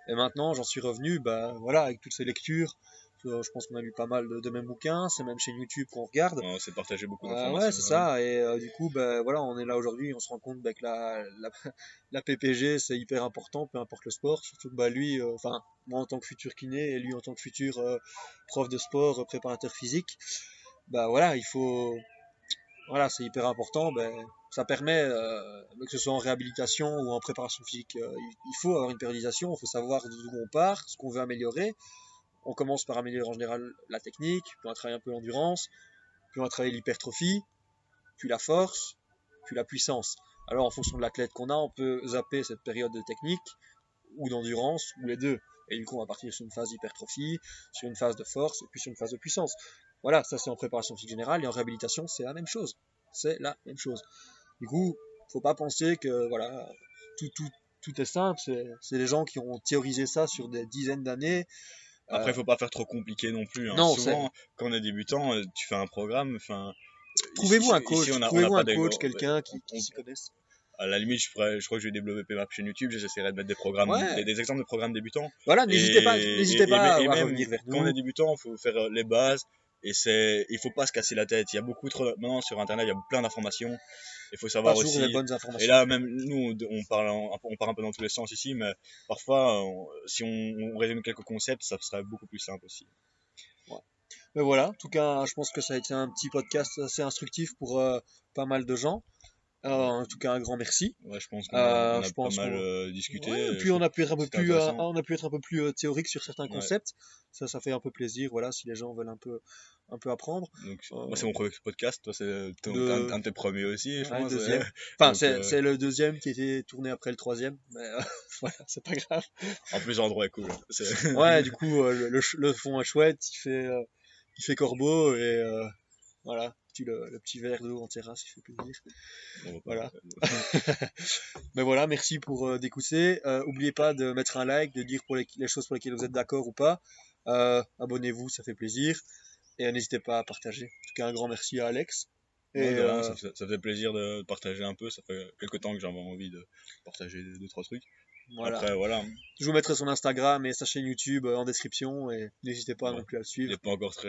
Et maintenant, j'en suis revenu, bah voilà, avec toutes ces lectures. Euh, Je pense qu'on a lu pas mal de, de mêmes bouquins. C'est même chez YouTube qu'on regarde. On s'est partagé beaucoup Euh, d'informations. ouais, c'est ça. Et euh, du coup, ben voilà, on est là aujourd'hui. On se rend compte bah, que la, la, la PPG, c'est hyper important, peu importe le sport. Surtout que bah, lui, euh, enfin, moi en tant que futur kiné et lui en tant que futur euh, prof de sport, euh, préparateur physique, bah voilà, il faut. Voilà, c'est hyper important. Ben, ça permet, euh, que ce soit en réhabilitation ou en préparation physique, euh, il, il faut avoir une périodisation. Il faut savoir d'où on part, ce qu'on veut améliorer. On commence par améliorer en général la technique, puis on va travailler un peu l'endurance, puis on va travailler l'hypertrophie, puis la force, puis la puissance. Alors en fonction de l'athlète qu'on a, on peut zapper cette période de technique ou d'endurance, ou les deux. Et du coup, on va partir sur une phase d'hypertrophie, sur une phase de force, et puis sur une phase de puissance. Voilà, ça c'est en préparation physique générale, et en réhabilitation, c'est la même chose. C'est la même chose. Du coup, faut pas penser que voilà, tout, tout, tout est simple. C'est les gens qui ont théorisé ça sur des dizaines d'années. Après, Euh, il faut pas faire trop compliqué non plus. hein. Non, Souvent, quand on est débutant, euh, tu fais un programme. Enfin, Trouvez-vous un coach, ici, on a- on a trouvez-vous un coach, quelqu'un qui, s'y connaisse. À la limite, je, pourrais- je crois que je vais développer ma chaîne YouTube. J'essaierai de mettre des programmes, Ouais. des, des exemples de programmes débutants. Voilà, n'hésitez Et- pas, n'hésitez et- pas et à, à même revenir vers Quand on est débutant, il faut faire euh, les bases. Et c'est, il faut pas se casser la tête. Il y a beaucoup trop. Maintenant, sur Internet, il y a plein d'informations. Il faut Pas savoir toujours aussi. les bonnes informations. Et là, même nous, on- parle, en- on part un peu dans tous les sens ici, mais parfois, on- si on, on résume quelques concepts, ça serait beaucoup plus simple aussi. Mais voilà, en tout cas, je pense que ça a été un petit podcast assez instructif pour euh, pas mal de gens. Euh, en tout cas, un grand merci. Ouais, je pense qu'on Euh, a, on a je pas mal euh, discuté. Ouais, et euh, puis on a pu être un peu c'était plus, euh, on a pu être un peu plus euh, théorique sur certains Ouais. concepts. Ça, ça fait un peu plaisir. Voilà, si les gens veulent un peu, un peu apprendre. Donc, Euh, moi, c'est mon premier podcast. Toi, c'est de- un, un de tes premiers aussi, je Ouais, pense. deuxième. ouais. Enfin, c'est euh, le deuxième qui a été tourné après le troisième. Mais euh, voilà, c'est pas grave. En plus, l'endroit est cool. Ouais, du coup, euh, le, le fond est chouette. Il fait, euh, il fait corbeau et euh, voilà. Petit, le, le petit verre d'eau en terrasse, il fait plaisir. Voilà. Mais voilà, merci pour euh, d'écouter. Euh, oubliez pas de mettre un like, de dire pour les, les choses pour lesquelles vous êtes d'accord ou pas. Euh, Abonnez-vous, ça fait plaisir. Et euh, n'hésitez pas à partager. En tout cas, un grand merci à Alex. Et Ouais, euh, ça, fait, ça fait plaisir de partager un peu. Ça fait quelques temps que j'avais envie de partager deux, trois trucs. voilà. Après, voilà. Je vous mettrai son Instagram et sa chaîne YouTube euh, en description. Et n'hésitez pas Ouais. non plus à le Il suivre. n'est pas encore très